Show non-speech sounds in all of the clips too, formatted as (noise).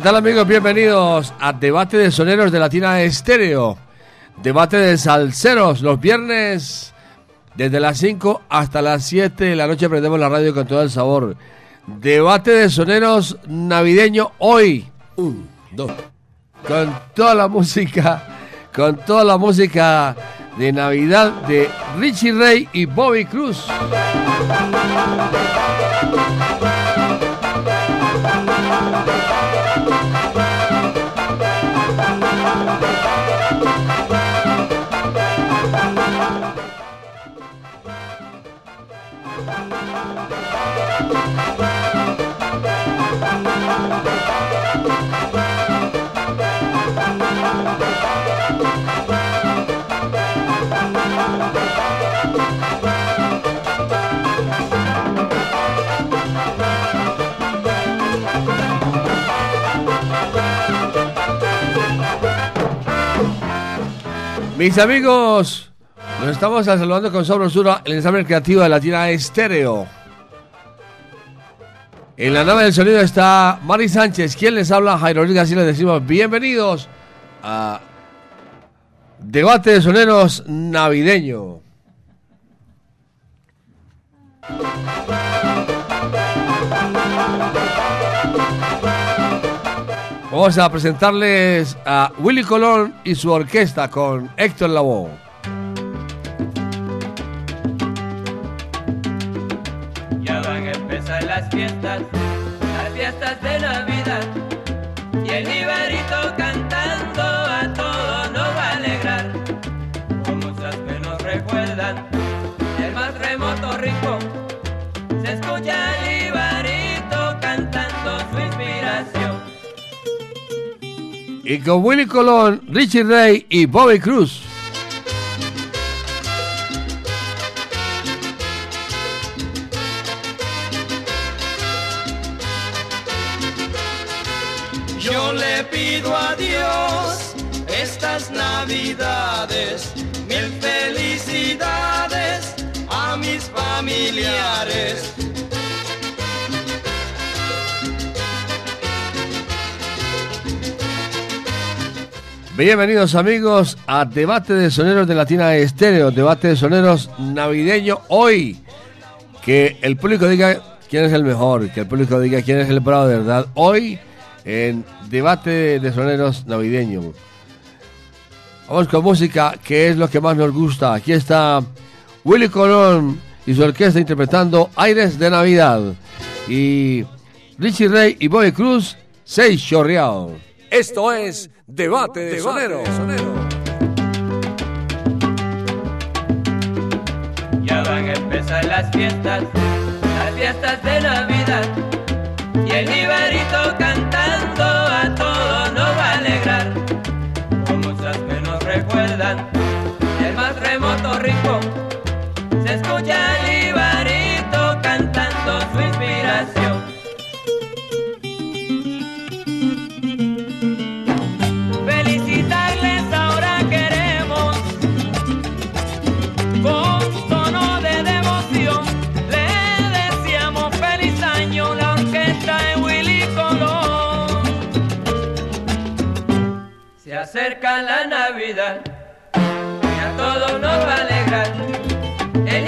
¿Qué tal amigos? Bienvenidos a Debate de Soneros de Latina Estéreo. Debate de salseros los viernes desde las 5 hasta las 7 de la noche prendemos la radio con todo el sabor. Debate de soneros navideño hoy. Un, dos. Con toda la música, con toda la música de Navidad de Richie Ray y Bobby Cruz. Mis amigos, nos estamos saludando con sabrosura el ensamble creativo de Latina Estéreo. En la nave del sonido está Mari Sánchez, quien les habla, Jairo Luis García, les decimos bienvenidos a Debate de Soneros Navideño. Vamos a presentarles a Willy Colón y su orquesta con Héctor Lavoe. Y con Willy Colón, Richie Ray y Bobby Cruz. Yo le pido a Dios estas navidades, mil felicidades a mis familiares. Bienvenidos amigos a Debate de Soneros de Latina Estéreo, Debate de Soneros Navideño hoy. Que el público diga quién es el mejor, que el público diga quién es el bravo de verdad. Hoy en Debate de Soneros Navideño. Vamos con música, que es lo que más nos gusta. Aquí está Willy Colón y su orquesta interpretando Aires de Navidad. Y Richie Ray y Bobby Cruz, Seis Chorreado. Esto es Debate de Sonero. Ya van a empezar las fiestas, las fiestas de Navidad. Y el Ibarito cantando a todos nos va a alegrar. Con muchas que nos recuerdan el más remoto rincón. Se escucha acerca la Navidad. Y a todos nos va a alegrar el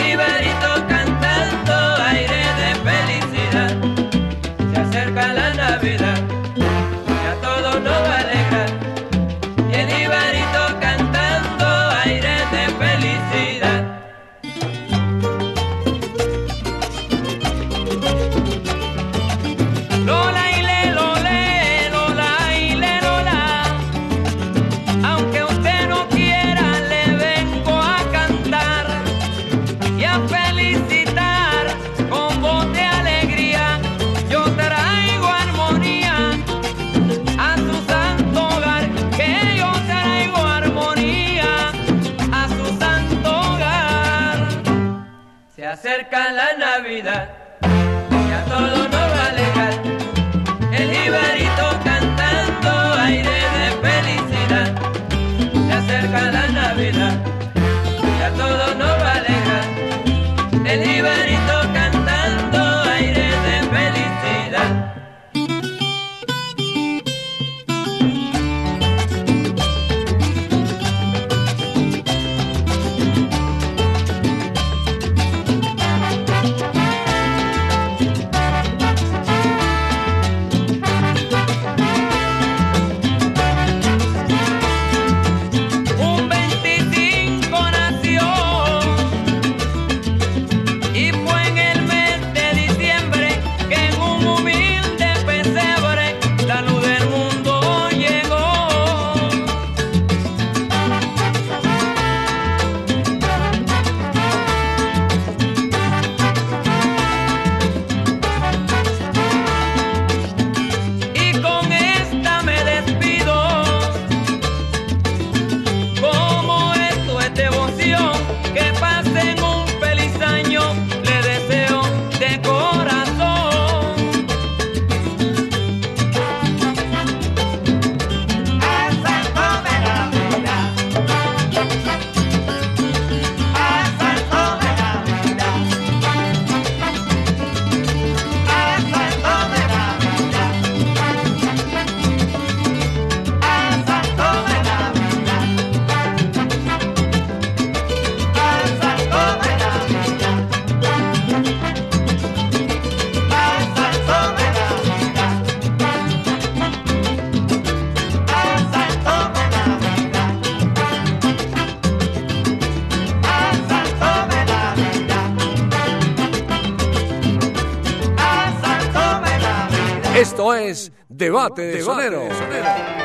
Debate, Debate sonero. sonero.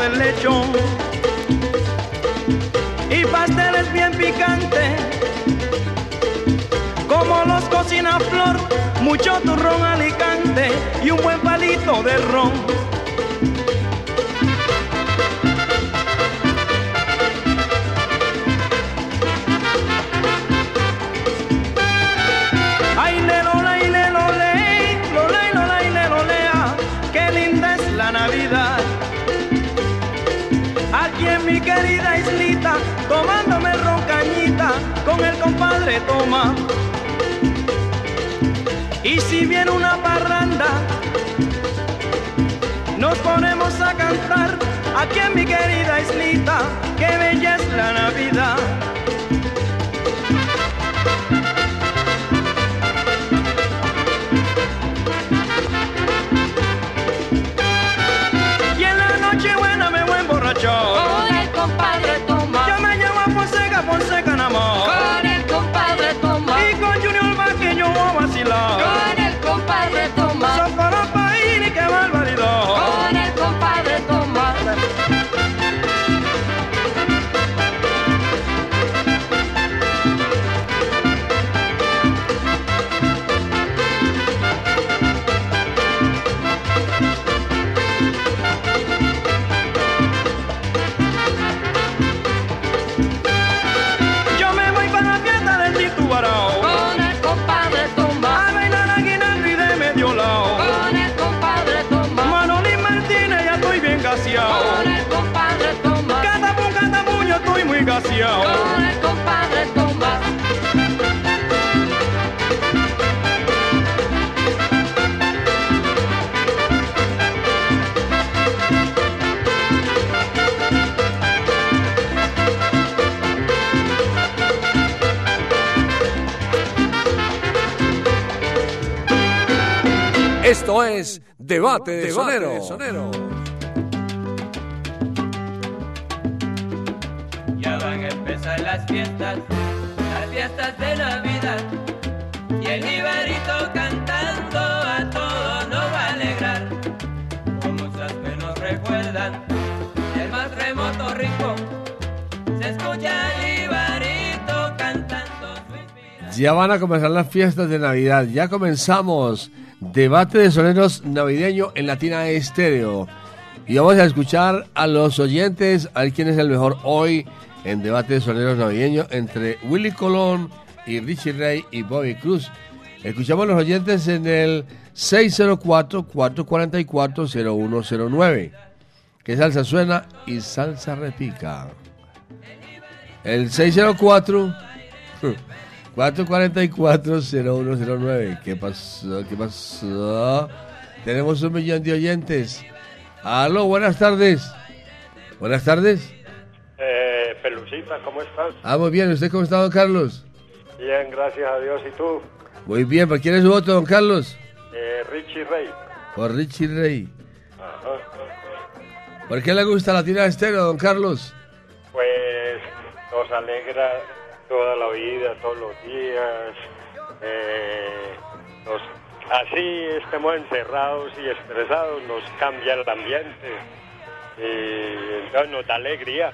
del lecho. Y pasteles bien picantes, como los cocina flor, mucho turrón alicante y un buen palito de ron. tomándome el ron cañita, con el compadre toma. Y si viene una parranda, nos ponemos a cantar aquí en mi querida islita, que bella es la Navidad. Esto es Debate de Sonero. Ya van a empezar las fiestas, las fiestas de Navidad. Y el Ibarito cantando a todo nos va a alegrar. Como muchas que nos recuerdan, el más remoto rincón. Se escucha el Ibarito cantando su inspiración. Ya van a comenzar las fiestas de Navidad. Ya comenzamos. Debate de soneros navideño en Latina Estéreo. Y vamos a escuchar a los oyentes, a ver quién es el mejor hoy en Debate de soneros navideño entre Willy Colón y Richie Ray y Bobby Cruz. Escuchamos a los oyentes en el 604-444-0109. Que salsa suena y salsa repica. El 604 444-0109. ¿Qué pasó? ¿Qué pasó? Tenemos un millón de oyentes. Aló, buenas tardes. Buenas tardes. Eh, Pelucita, ¿cómo estás? Ah, muy bien. ¿Usted cómo está, don Carlos? Bien, gracias a Dios. ¿Y tú? Muy bien. ¿Por quién es su voto, don Carlos? Eh, Richie Rey. Por Richie Rey. Ajá. ¿Por qué le gusta la tira de estéreo, don Carlos? Pues nos alegra toda la vida, todos los días. Eh, nos- así estemos encerrados y estresados, nos cambia el ambiente. Y entonces nos da alegría.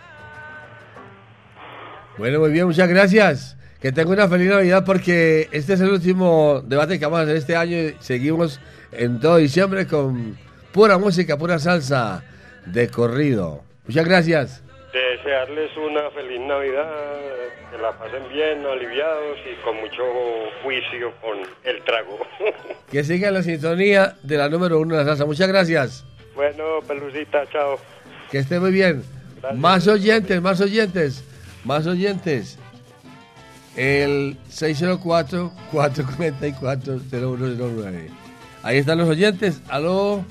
Bueno, muy bien. Muchas gracias. Que tenga una feliz Navidad porque este es el último debate que vamos a hacer este año y seguimos en todo diciembre con pura música, pura salsa de corrido. Muchas gracias. Desearles una feliz Navidad, que la pasen bien, aliviados y con mucho juicio con el trago. (laughs) Que siga la sintonía de la número uno de la salsa. Muchas gracias. bueno, Pelucita, chao. Que esté muy bien. Gracias. Más oyentes, más oyentes, más oyentes. El 604-444-0109. Ahí están los oyentes. Aló.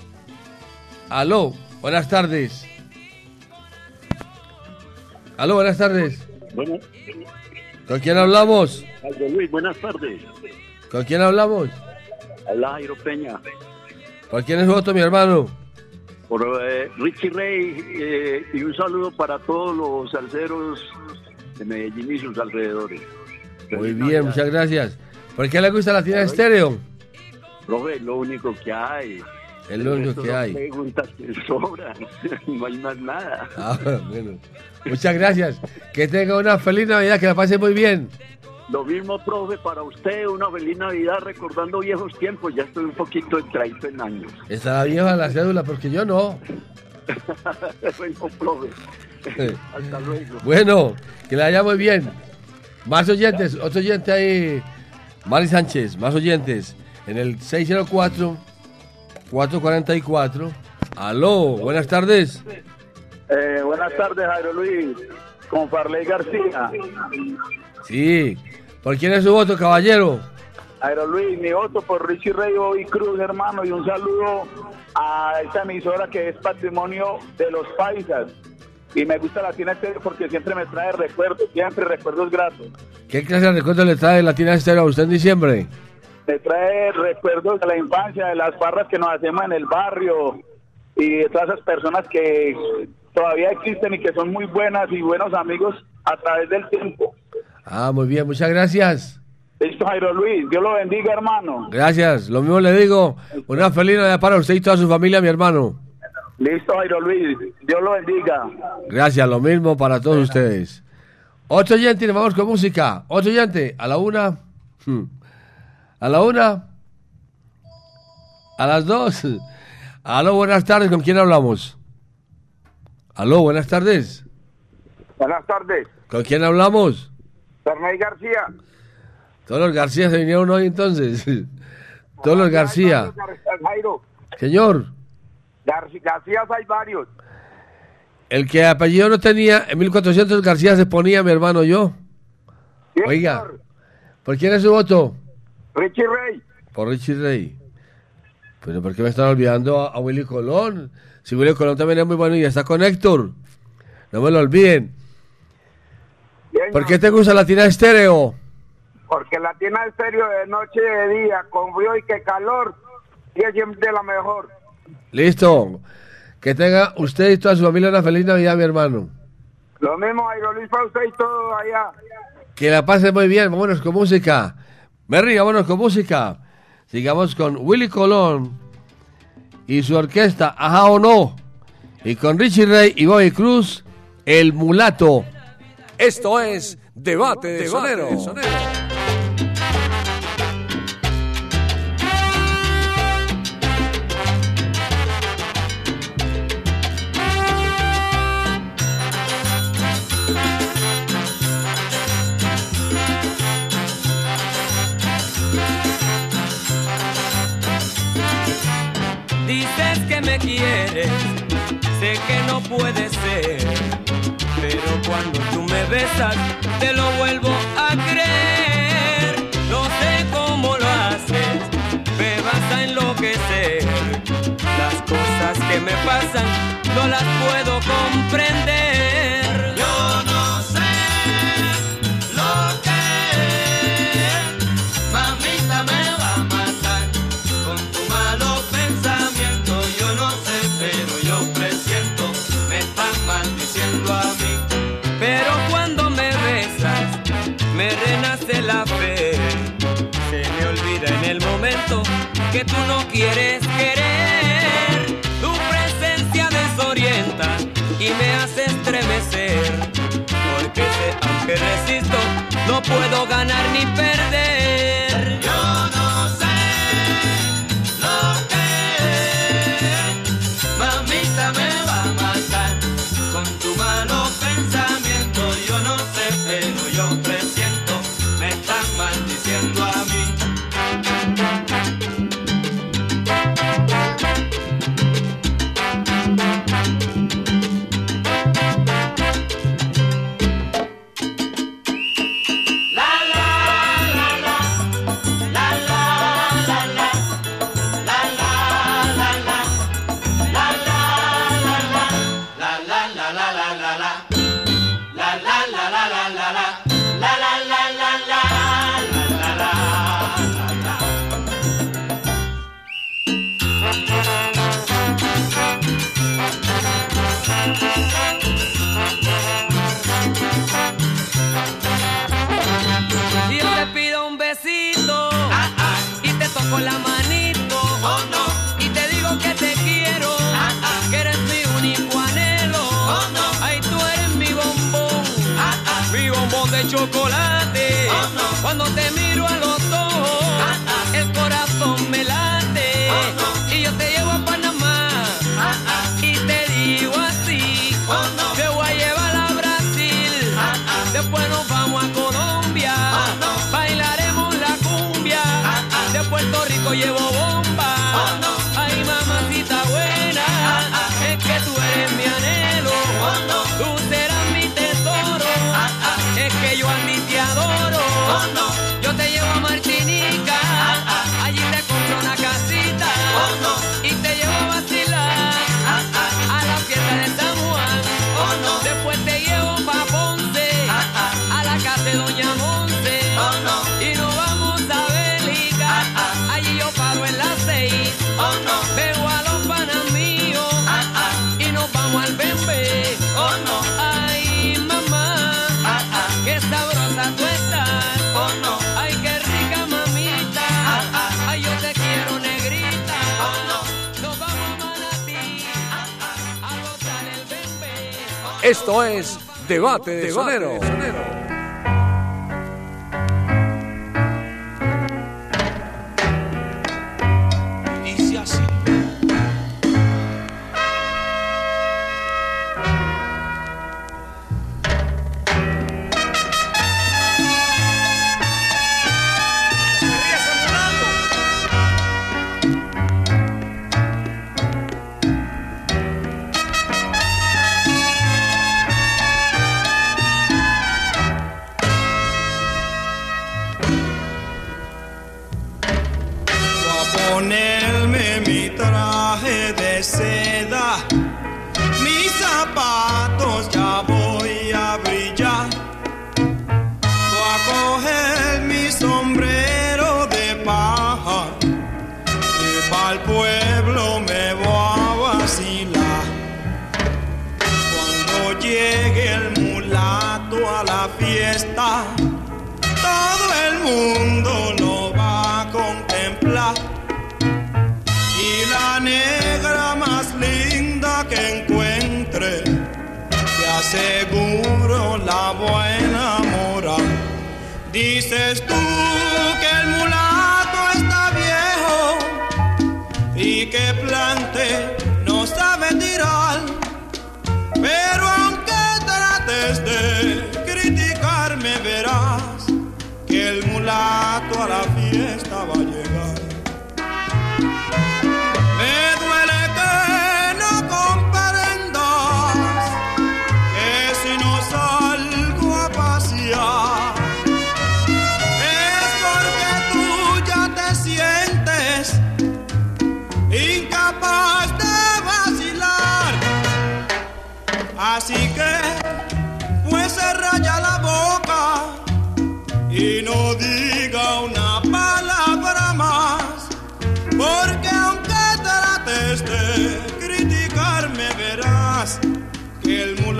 Aló. Buenas tardes. Aló, buenas tardes. Bueno, ¿Con quién hablamos? Aldo Luis, buenas tardes. ¿Con quién hablamos? Habla Jairo Peña. ¿Por quién es voto, mi hermano? Por eh, Richie Rey eh, y un saludo para todos los salseros de Medellín y sus alrededores. Muy Feliz bien, Navidad. muchas gracias. ¿Por qué le gusta la tienda de estéreo? Profe, lo único que hay. Es lo único que hay. preguntas que sobran. (laughs) no hay más nada. Ah, bueno. Muchas gracias. Que tenga una feliz Navidad, que la pase muy bien. Lo mismo, profe, para usted, una feliz Navidad recordando viejos tiempos. Ya estoy un poquito entradito en años. Estará vieja la cédula, porque yo no. (laughs) bueno, profe. Hasta luego. Bueno, que la haya muy bien. Más oyentes, otro oyente ahí. Mari Sánchez, más oyentes. En el 604-444. Aló, buenas tardes. Eh, buenas tardes, Jairo Luis. Con Farley García. Sí. ¿Por quién es su voto, caballero? Jairo Luis, mi voto por Richie Rey y Cruz, hermano. Y un saludo a esta emisora que es patrimonio de los paisas. Y me gusta la tienda estéreo porque siempre me trae recuerdos, siempre recuerdos gratos. ¿Qué clase de recuerdos le trae Latina Estéreo a usted en diciembre? Me trae recuerdos de la infancia, de las barras que nos hacemos en el barrio y de todas esas personas que todavía existen y que son muy buenas y buenos amigos a través del tiempo. Ah, muy bien, muchas gracias. Listo, Jairo Luis. Dios lo bendiga, hermano. Gracias, lo mismo le digo. Una feliz Navidad para usted y toda su familia, mi hermano. Listo, Jairo Luis. Dios lo bendiga. Gracias, lo mismo para todos ustedes. Otro oyente, y nos vamos con música. Otro oyente, a la una. hmm, A la una. A las dos. Aló, buenas tardes, ¿con quién hablamos? Aló, buenas tardes. Buenas tardes. ¿Con quién hablamos? Ferney García. Todos los García se vinieron hoy entonces. Todos los García. Jairo. Señor, García, García hay varios. el que apellido no tenía, en 1400 García se ponía mi hermano yo. Oiga. ¿por quién es su voto? Richie Rey. Por Richie Rey. Pero ¿por qué me están olvidando a, a Willy Colón? Si Willy Colón también es muy bueno y está con Héctor. No me lo olviden. ¿Por qué te gusta la Latina Estéreo? Porque la Latina Estéreo de noche y de día, con frío y que calor, y es siempre la mejor. Listo. Que tenga usted y toda su familia una feliz Navidad, mi hermano. Lo mismo, Airo Luis, para usted y todo allá. Que la pase muy bien. Vámonos con música. Merry, vámonos con música. Sigamos con Willy Colón y su orquesta, ajá o no. Y con Richie Rey y Bobby Cruz, El Mulato. Esto es Debate de, de sonero. sé que no puede ser, pero cuando tú me besas, te lo vuelvo a creer. No sé cómo lo haces, me vas a enloquecer. Las cosas que me pasan no las puedo comprender. puedo ganar ni perder. mate de, sonero.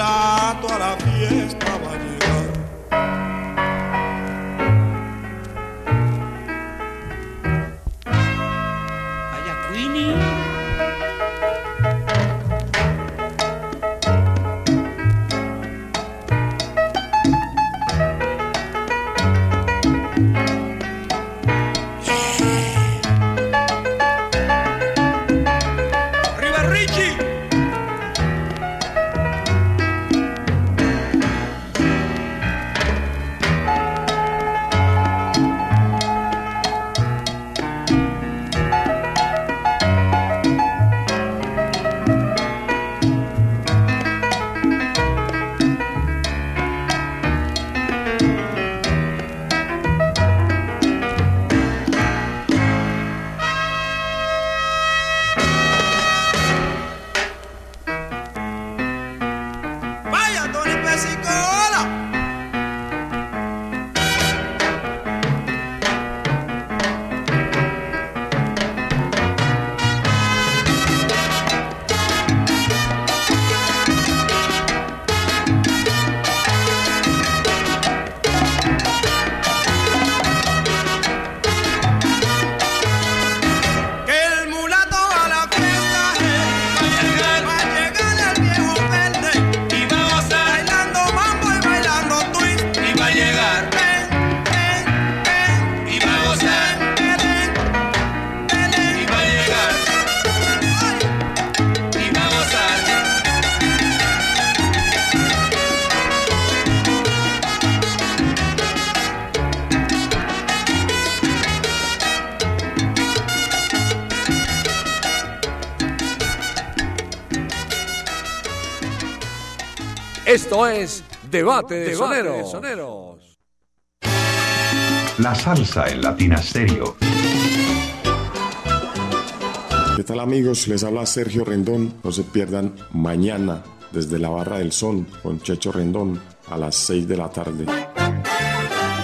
Mulato a la fiesta va Esto es Debate de Soneros. La salsa en Latina Stereo. ¿Qué tal amigos? Les habla Sergio Rendón. No se pierdan mañana desde la Barra del Sol con Checho Rendón a las 6 de la tarde.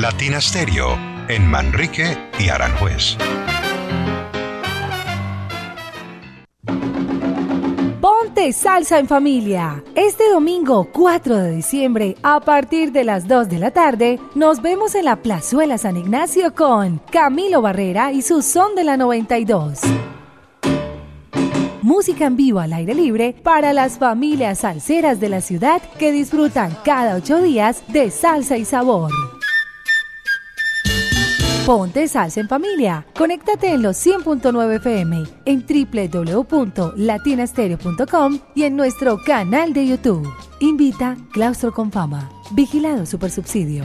Latina Stereo en Manrique y Aranjuez. Ponte salsa en familia. Este domingo 4 de diciembre, a partir de las 2 de la tarde, nos vemos en la Plazuela San Ignacio con Camilo Barrera y su son de la 92. Música en vivo al aire libre para las familias salseras de la ciudad que disfrutan cada ocho días de salsa y sabor. Ponte salsa en familia. Conéctate en los 100.9 FM, en www.latinastereo.com y en nuestro canal de YouTube. Invita Claustro con Fama. Vigilado Supersubsidio.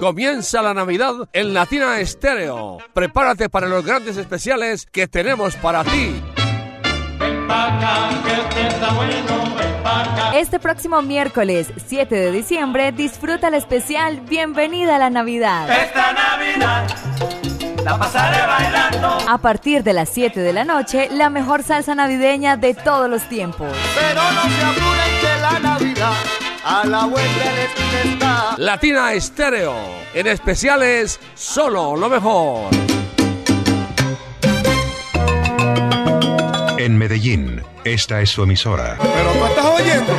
Comienza la Navidad en Latina Estéreo. Prepárate para los grandes especiales que tenemos para ti. Este próximo miércoles 7 de diciembre disfruta el especial Bienvenida a la Navidad. Esta Navidad la pasaré bailando. A partir de las 7 de la noche, la mejor salsa navideña de todos los tiempos. Pero no se a la vuelta de la esquina está. Latina Estéreo. En especiales, solo lo mejor. En Medellín, esta es su emisora. Pero tú estás oyendo.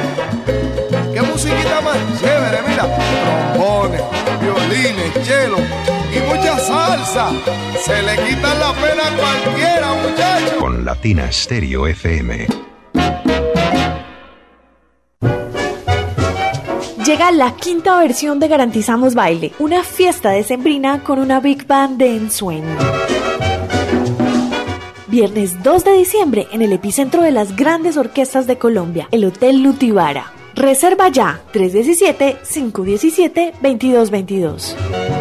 ¿Qué musiquita más chévere? Mira, trombones, violines, cello y mucha salsa. Se le quita la pena a cualquiera, muchachos. Con Latina Stereo FM. Llega la quinta versión de Garantizamos Baile, una fiesta decembrina con una big band de ensueño. Viernes 2 de diciembre en el epicentro de las grandes orquestas de Colombia, el Hotel Lutibara. Reserva ya 317-517-2222.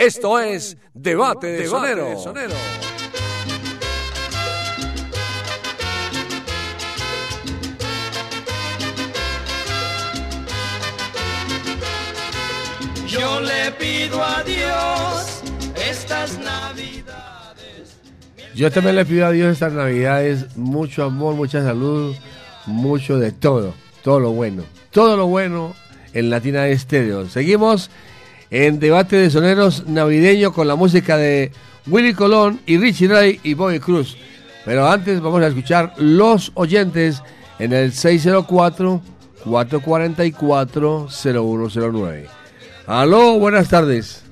Esto es Debate de Sonero. Yo le pido a Dios estas navidades. Yo también le pido a Dios estas navidades mucho amor, mucha salud, mucho de todo, todo lo bueno, todo lo bueno en Latina Estéreo. Seguimos en debate de soneros navideño con la música de Willy Colón y Richie Ray y Bobby Cruz. Pero antes vamos a escuchar los oyentes en el 604-444-0109. Aló, buenas tardes.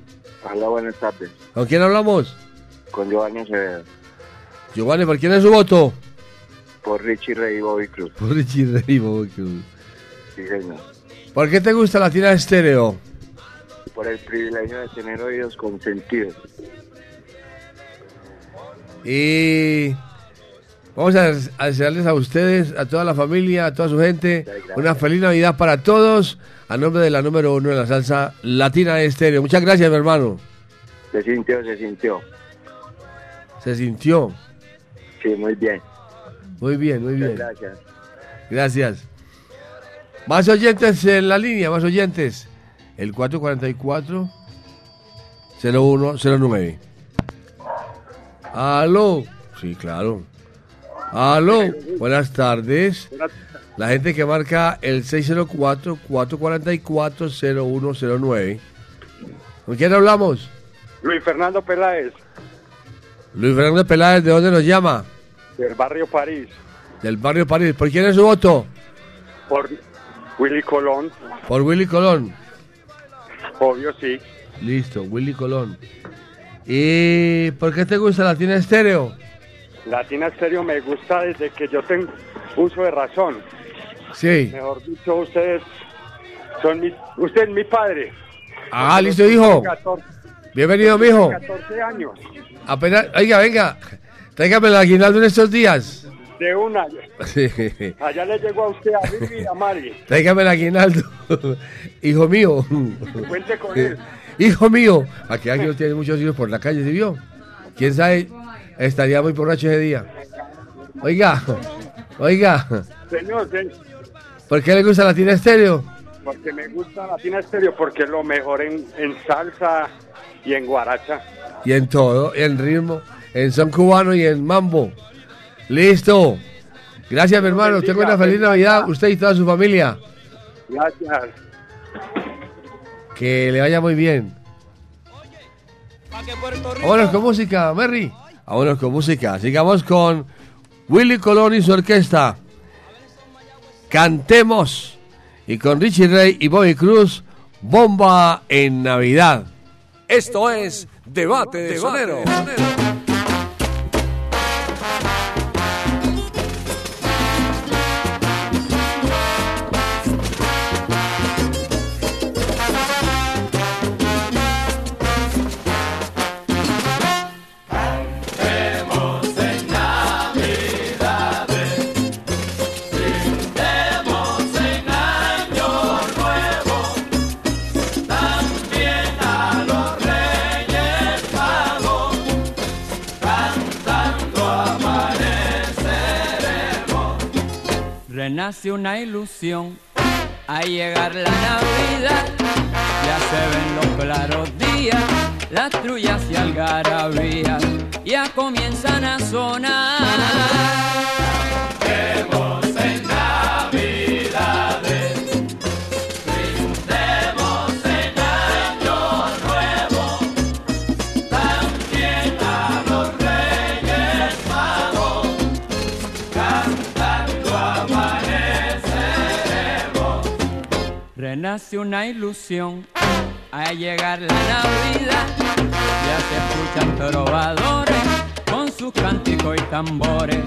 Hola, buenas tardes. ¿Con quién hablamos? Con Giovanni Acevedo. Giovanni, ¿por quién es su voto? Por Richie Rey y Bobby Cruz. Por Richie Ray y Bobby Cruz. Sí, señor. ¿Por qué te gusta Latina Estéreo? Por el privilegio de tener oídos consentidos. Y vamos a, a desearles a ustedes, a toda la familia, a toda su gente, una feliz Navidad para todos, a nombre de la número uno de la salsa Latina Estéreo. Muchas gracias, mi hermano. Se sintió, se sintió. Se sintió. Sí, muy bien. Muy bien, muy bien. Gracias. Gracias. Más oyentes en la línea, más oyentes. El 444 0109. Aló. Sí, claro. Aló. Buenas tardes. La gente que marca el 604-444-0109. ¿Con quién hablamos? Luis Fernando Peláez, Luis Fernando Peláez, ¿de dónde nos llama? del barrio París, Del barrio París. ¿Por quién es su voto? por Willy Colón, Por Willy Colón. Obvio sí. Listo, Willy Colón. ¿Y por qué te gusta Latina Estéreo? Latina Estéreo me gusta desde que yo tengo uso de razón. Sí. Mejor dicho, ustedes son mi, usted es mi padre. Ah, listo, hijo. 14, Bienvenido, mijo. 14 años. Apenas, oiga, venga, tráigame el aguinaldo en estos días. De una. Sí. Allá le llegó a usted a Vivi y a Mari. (laughs) Tráigame el aguinaldo. Hijo mío. Cuente con él. Hijo mío. Aquí alguien tiene muchos hijos por la calle, ¿sí vio? ¿Quién sabe? Estaría muy borracho ese día. Oiga, oiga, Señor, se- ¿por qué le gusta Latina Estéreo? porque me gusta Latina Estéreo porque es lo mejor en, en salsa y en guaracha. Y en todo, en ritmo, en son cubano y en mambo. Listo. Gracias, mi hermano. Tengo una feliz Navidad, usted y toda su familia. Gracias. Que le vaya muy bien. Vámonos con música, Merry. Vámonos con música. Sigamos con Willy Colón y su orquesta. Cantemos. Y con Richie Ray y Bobby Cruz, Bomba en Navidad. Esto es Debate de Sonero. Renace una ilusión a llegar la Navidad. Ya se ven los claros días, las trullas y algarabías ya comienzan a sonar. Renace una ilusión a llegar la Navidad. Ya se escuchan trovadores con sus cánticos y tambores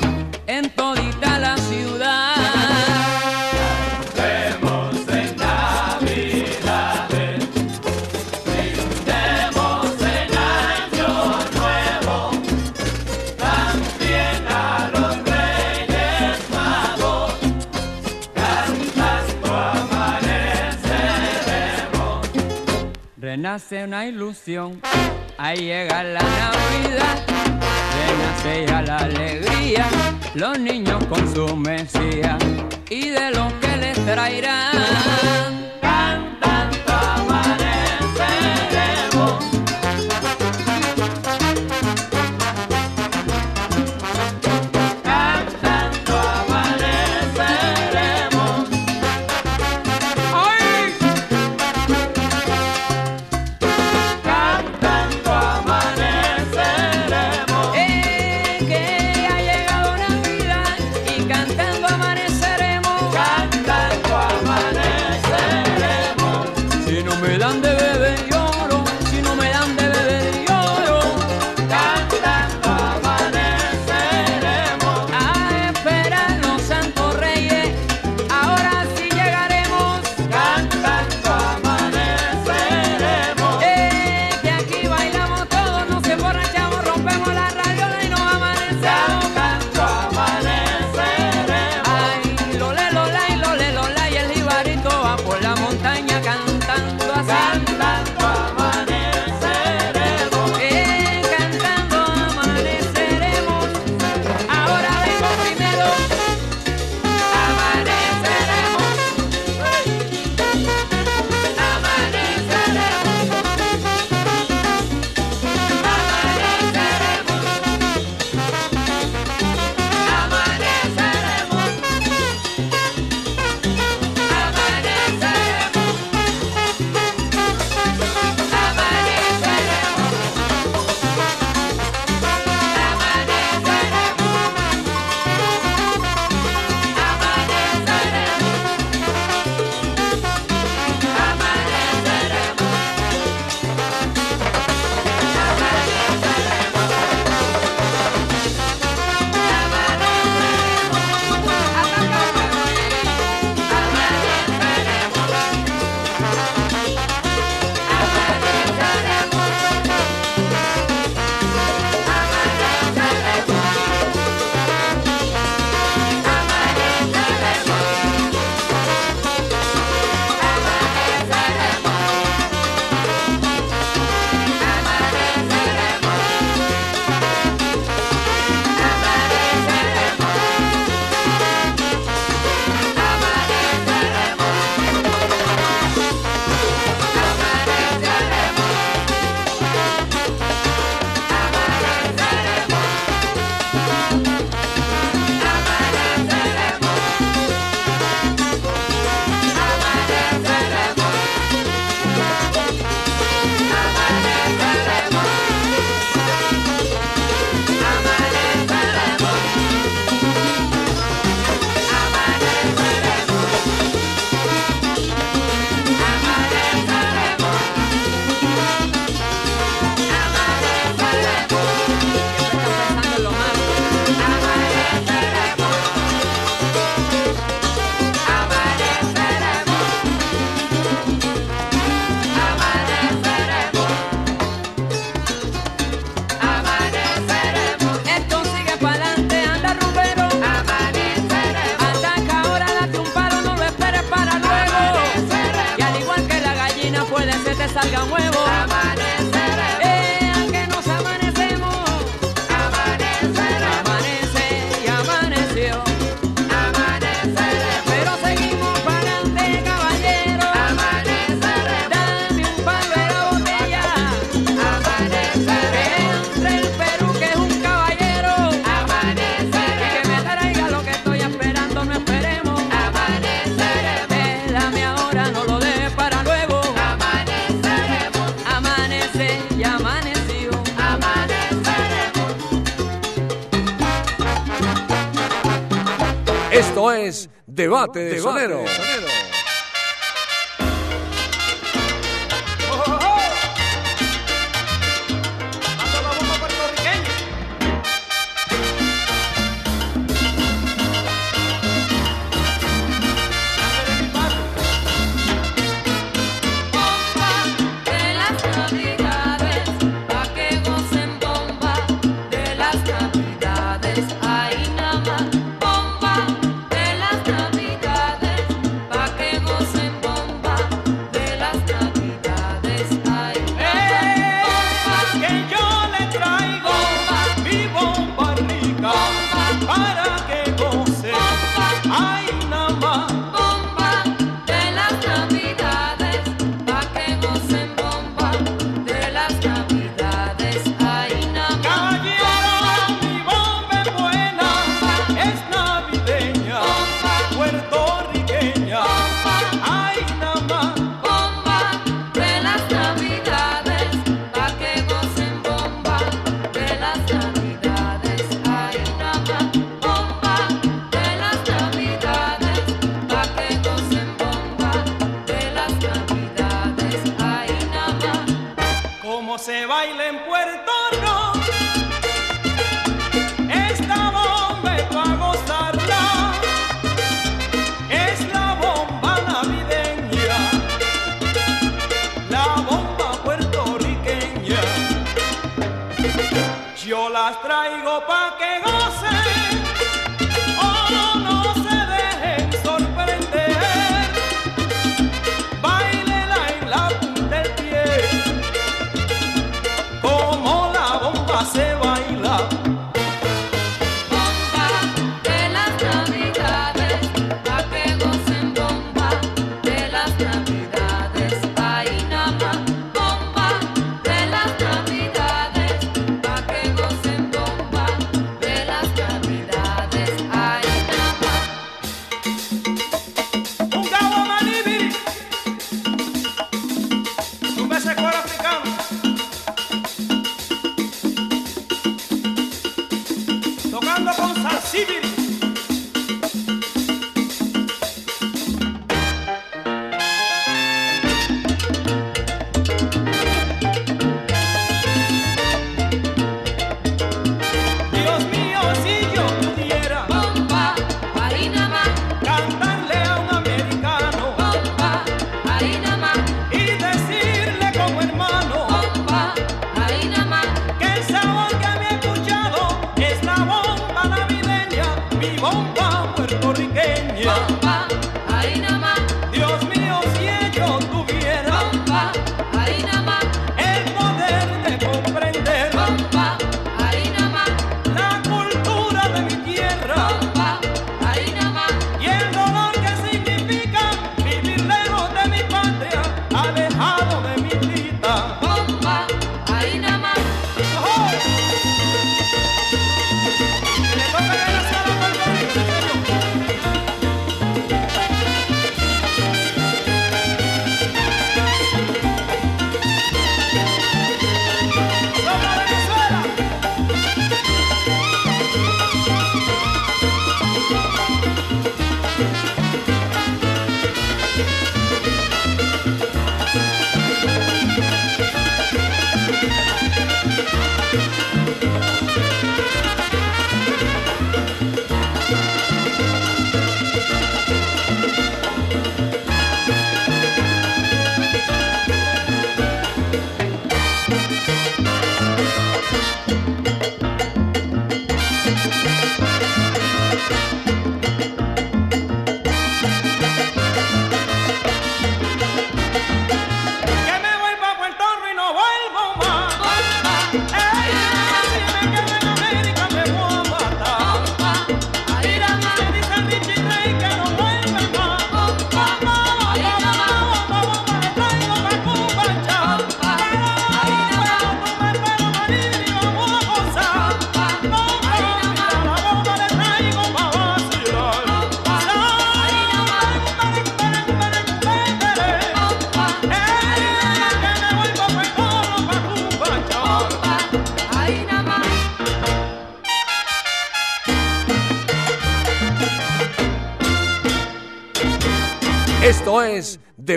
en todita la ciudad. Renace una ilusión a llegar la Navidad. Renace ya la alegría, los niños con su mesía y de lo que les traerán. Es Debate de Sonero.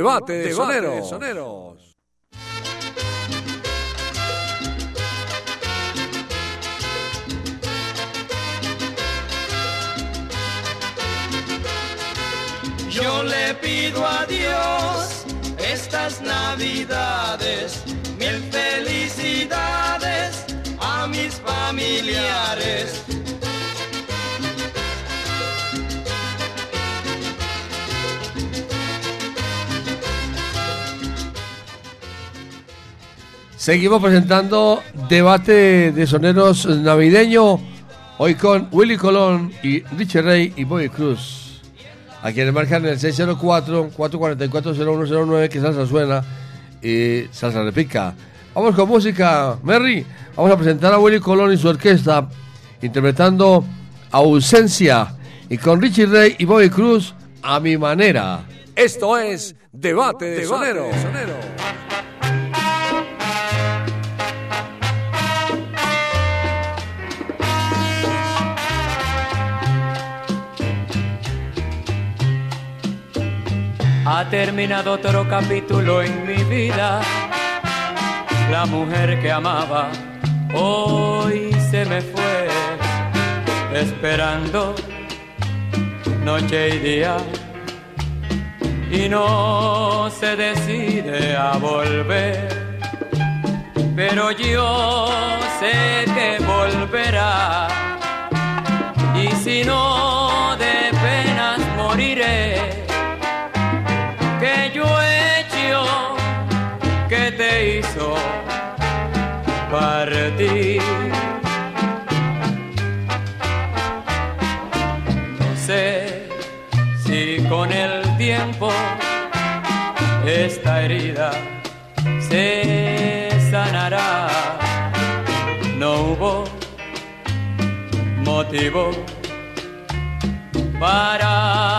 Es Debate de Soneros. Yo Seguimos presentando debate de soneros navideño. Hoy con Willy Colón y Richie Rey y Bobby Cruz. A quienes marcan el 604-444-0109 que salsa suena y salsa repica. Vamos con música, Merry. Vamos a presentar a Willy Colón y su orquesta interpretando Ausencia y con Richie Rey y Bobby Cruz a mi manera. Esto es Debate de Sonero. Ha terminado otro capítulo en mi vida. La mujer que amaba hoy se me fue, esperando noche y día. Y no se decide a volver. Pero yo sé que volverá. Y si no, partir. No sé si con el tiempo esta herida se sanará. No hubo motivo para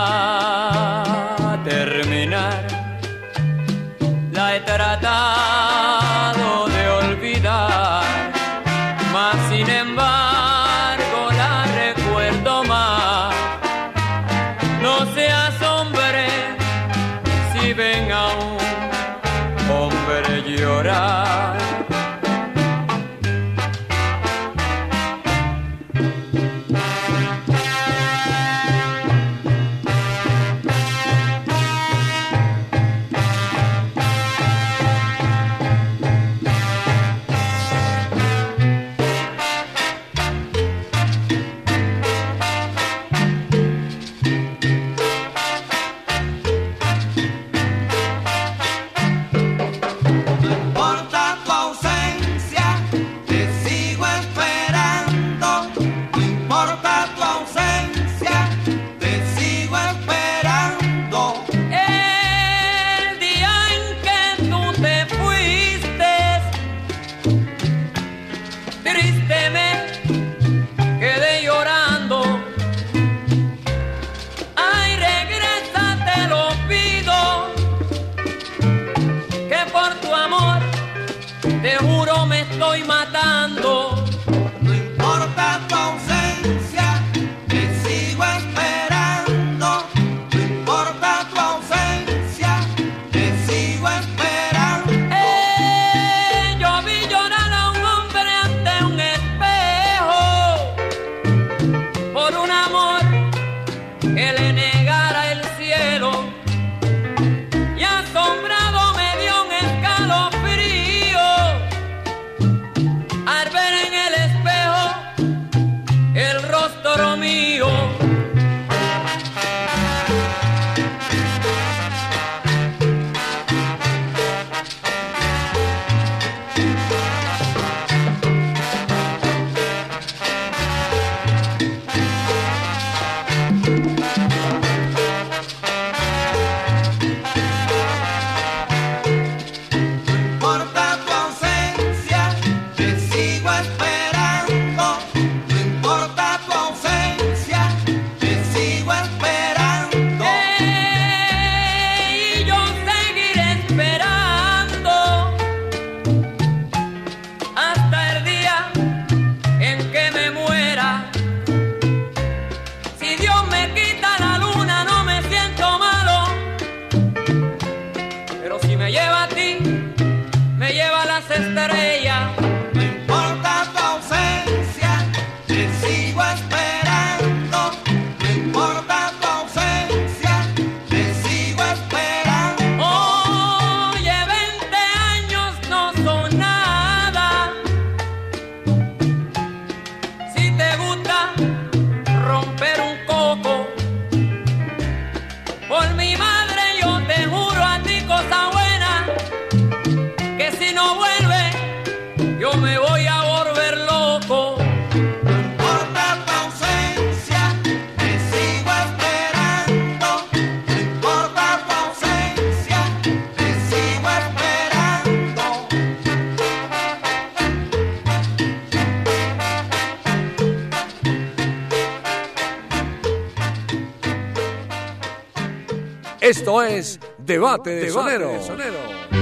es Debate de Sonero.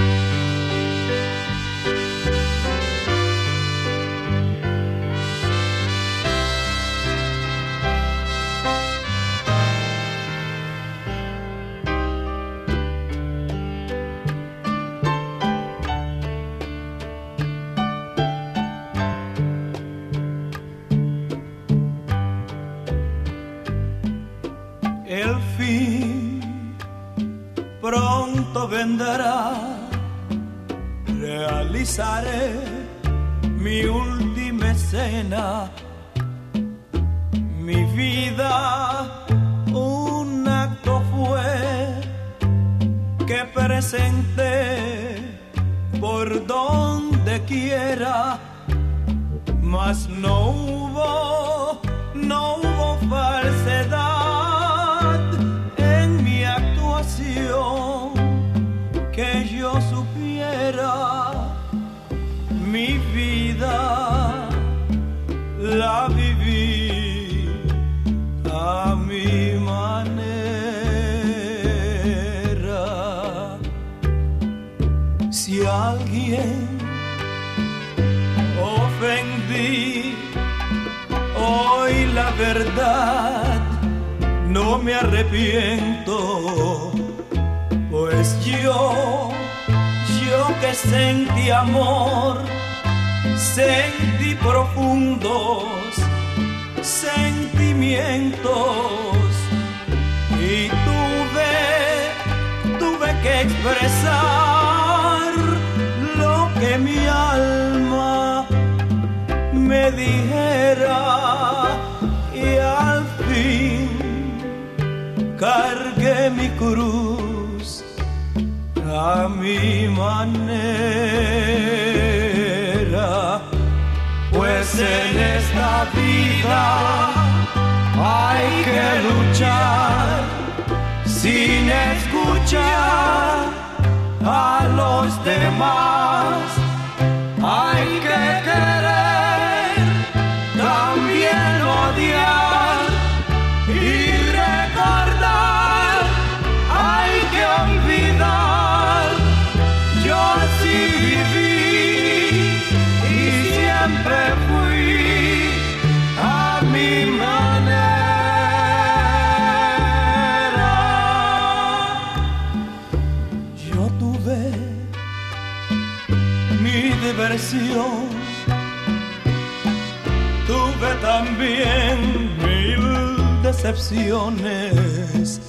Tuve también mil decepciones.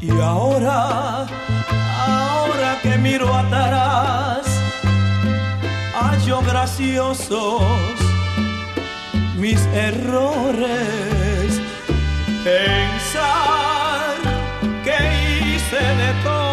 Y ahora, ahora que miro atrás, hallo graciosos mis errores. Pensar que hice de todo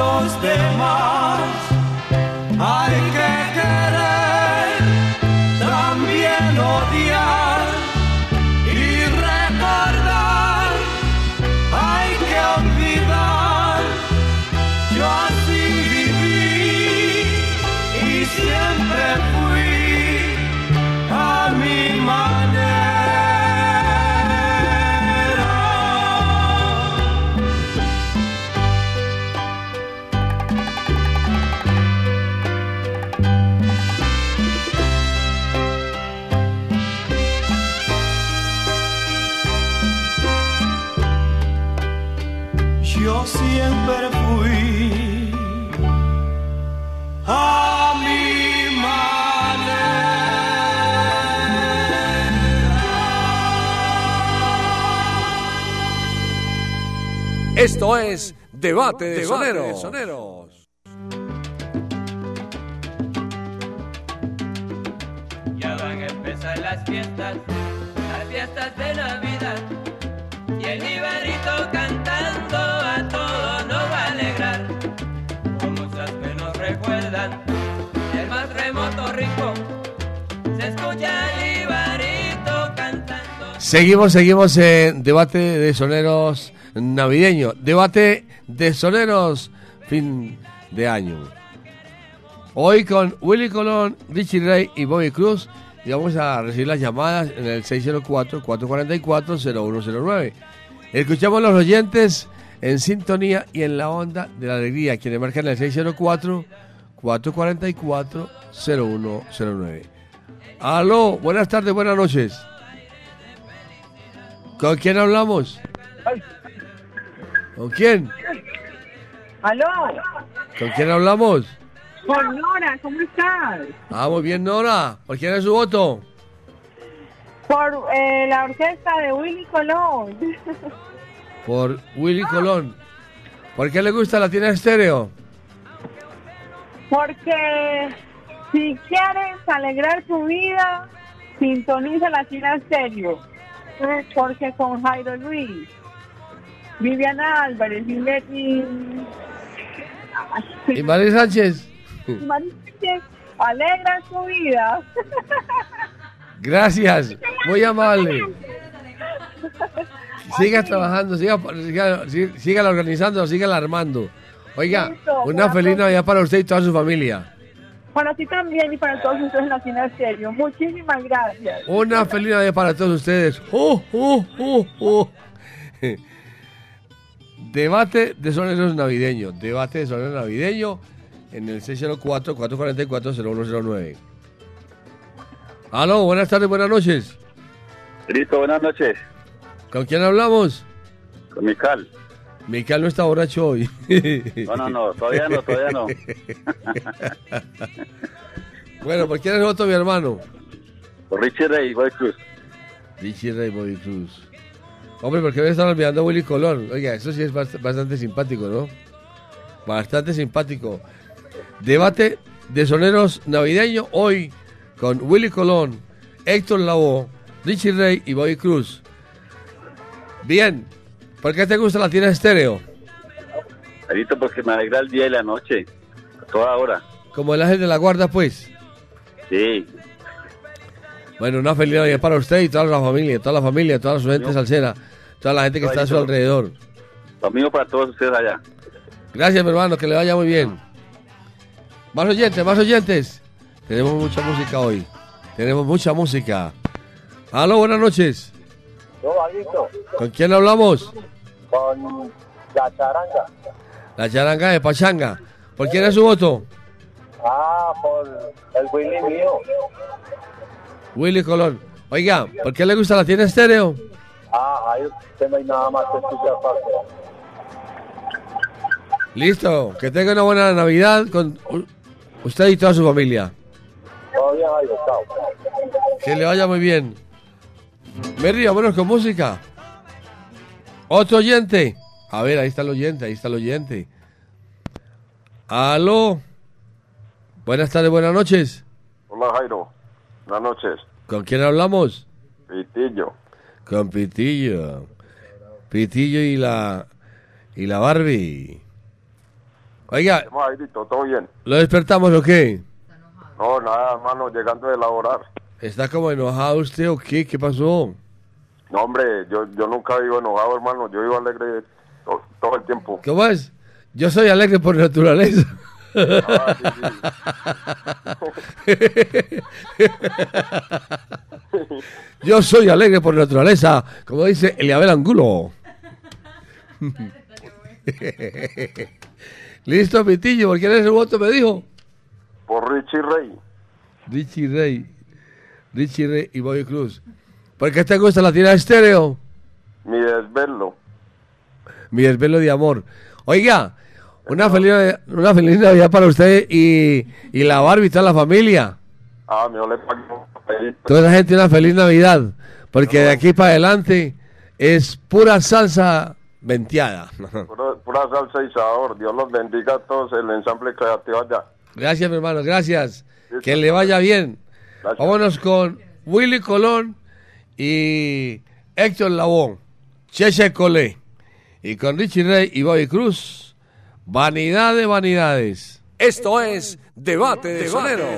los demás. Esto es Debate de Debate de Soneros. Soneros. Ya van a empezar las fiestas, las fiestas de Navidad. Y el Ibarito cantando a todos nos va a alegrar. Cosas que nos recuerdan el más remoto rincón. Se escucha el Ibarito cantando. Seguimos, seguimos en debate de soneros navideño. Debate de soneros fin de año. Hoy con Willy Colón, Richie Ray y Bobby Cruz. Y vamos a recibir las llamadas en el 604-444-0109. Escuchamos a los oyentes en sintonía y en la onda de la alegría, quienes marcan el 604-444-0109. Aló, buenas tardes, buenas noches. ¿Con quién hablamos? ¿Con quién? ¿Aló? ¿Con quién hablamos? Con Nora, ¿cómo estás? Ah, muy bien, Nora. ¿Por quién es su voto? Por eh, la orquesta de Willy Colón. (laughs) Por Willy Colón. ¿Por qué le gusta la tienda estéreo? Porque si quieres alegrar tu vida, sintoniza la China Stereo. Porque con Jairo Luis, Viviana Álvarez y Leti ¿Y María Sánchez? y María alegra tu vida. Gracias, muy amable. (laughs) Siga trabajando, siga, siga, siga organizando, siga armando. Oiga, Listo, una feliz pro- Navidad para usted y toda su familia. Para ti también y para todos ustedes en la China Stereo. Muchísimas gracias. Una feliz Navidad para todos ustedes. ¡Oh, oh, oh, oh! Debate de soneros navideños. Debate de soneros navideño en el 604-444-0109. Aló, buenas tardes, buenas noches. Listo, buenas noches. ¿Con quién hablamos? Con Mical. Mical no está borracho hoy. No, no, no, todavía no, todavía no. (laughs) bueno, ¿por quién es voto mi hermano? Por Richie Rey, Boy Cruz. Richie Ray Bobby Cruz. Hombre, ¿por qué me están olvidando a Willy Colón? Oiga, eso sí es bast- bastante simpático, ¿no? Bastante simpático. Debate de soneros navideño hoy con Willy Colón, Héctor Lavoe, Richie Ray y Bobby Cruz. Bien, ¿por qué te gusta la tienda estéreo? Ahorita porque me alegra el día y la noche, a toda hora. Como el ángel de la guarda, pues. Sí, Bueno, una feliz Navidad para usted y toda la familia, toda la familia, toda su gente salsera, toda la gente que está a su alrededor. lo mío para todos ustedes allá. Gracias, mi hermano, que le vaya muy bien. Más oyentes, más oyentes. Tenemos mucha música hoy. Tenemos mucha música. Aló, buenas noches. Yo, Adito, ¿Con quién hablamos? con la charanga. La charanga de Pachanga. ¿Por quién es su voto? Ah, por el Willy mío. Willy Colón. Oiga, ¿por qué le gusta la tienda estéreo? Ah, ahí usted no hay nada más que escuchar parte. Listo, que tenga una buena Navidad con usted y toda su familia. Bien, Jairo, chao. Que le vaya muy bien. Merry, vámonos con música. Otro oyente. A ver, ahí está el oyente, ahí está el oyente. Aló. Buenas tardes, buenas noches. Hola Jairo, buenas noches. ¿Con quién hablamos? Pitillo. Con Pitillo. Pitillo y la y la Barbie. Oiga. ¿Todo bien? ¿lo despertamos o qué? No, nada, hermano, llegando de laborar. ¿Está como enojado usted o qué? ¿Qué pasó? No, hombre, yo, yo nunca vivo enojado, hermano. Yo vivo alegre to- todo el tiempo. ¿Cómo es? Yo soy alegre por naturaleza. (laughs) Yo soy alegre por naturaleza, como dice Eliabel Angulo. (laughs) Listo, Pitillo, ¿por quién es el voto? Me dijo. Por Richie Rey. Richie Rey. Richie Rey y Bobby Cruz. ¿Por qué te gusta la tira estéreo? Mi desvelo. mi desvelo de amor. Oiga, una feliz, una feliz Navidad para usted y, y la Barbie y toda la familia. Ah, mi ole pago. Toda esa gente una feliz Navidad, porque de aquí para adelante es pura salsa venteada. (laughs) Pura, pura salsa y sabor. Dios los bendiga a todos, el ensamble creativo allá. Gracias, mi hermano, gracias. Que le vaya bien. Vámonos con Willy Colón y Héctor Labón, Cheche Colé. Y con Richie Rey y Bobby Cruz, Vanidad de Vanidades. Esto es Debate de Sonero.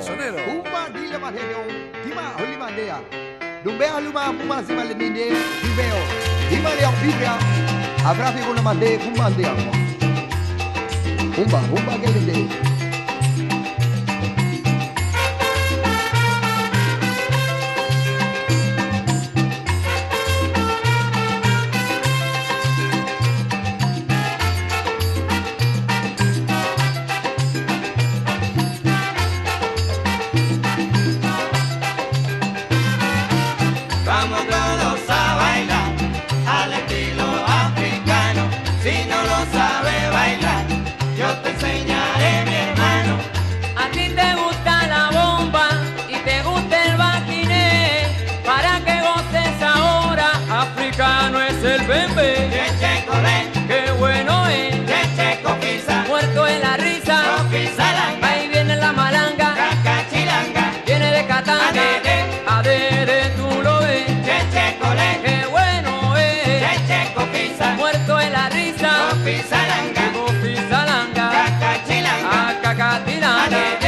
Yeah.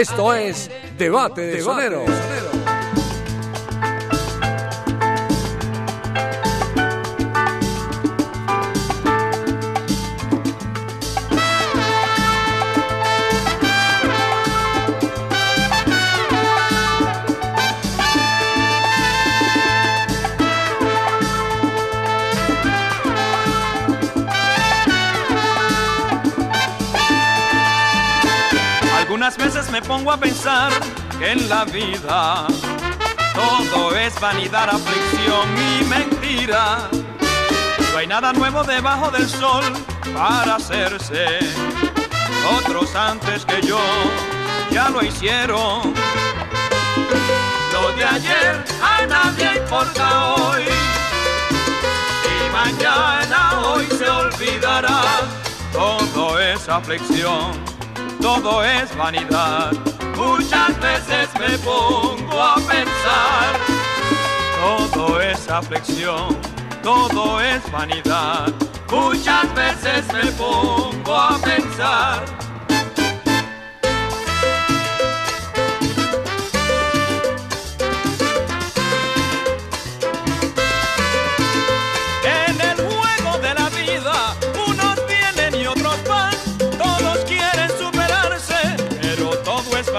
Esto es Debate de. Algunas pongo a pensar que en la vida todo es vanidad, aflicción y mentira. No hay nada nuevo debajo del sol para hacerse. Otros antes que yo ya lo hicieron. Lo de ayer a nadie importa hoy. Y mañana hoy se olvidará. Todo es aflicción, todo es vanidad. Muchas veces me pongo a pensar, todo es aflicción, todo es vanidad. Muchas veces me pongo a pensar.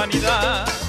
Vanidad.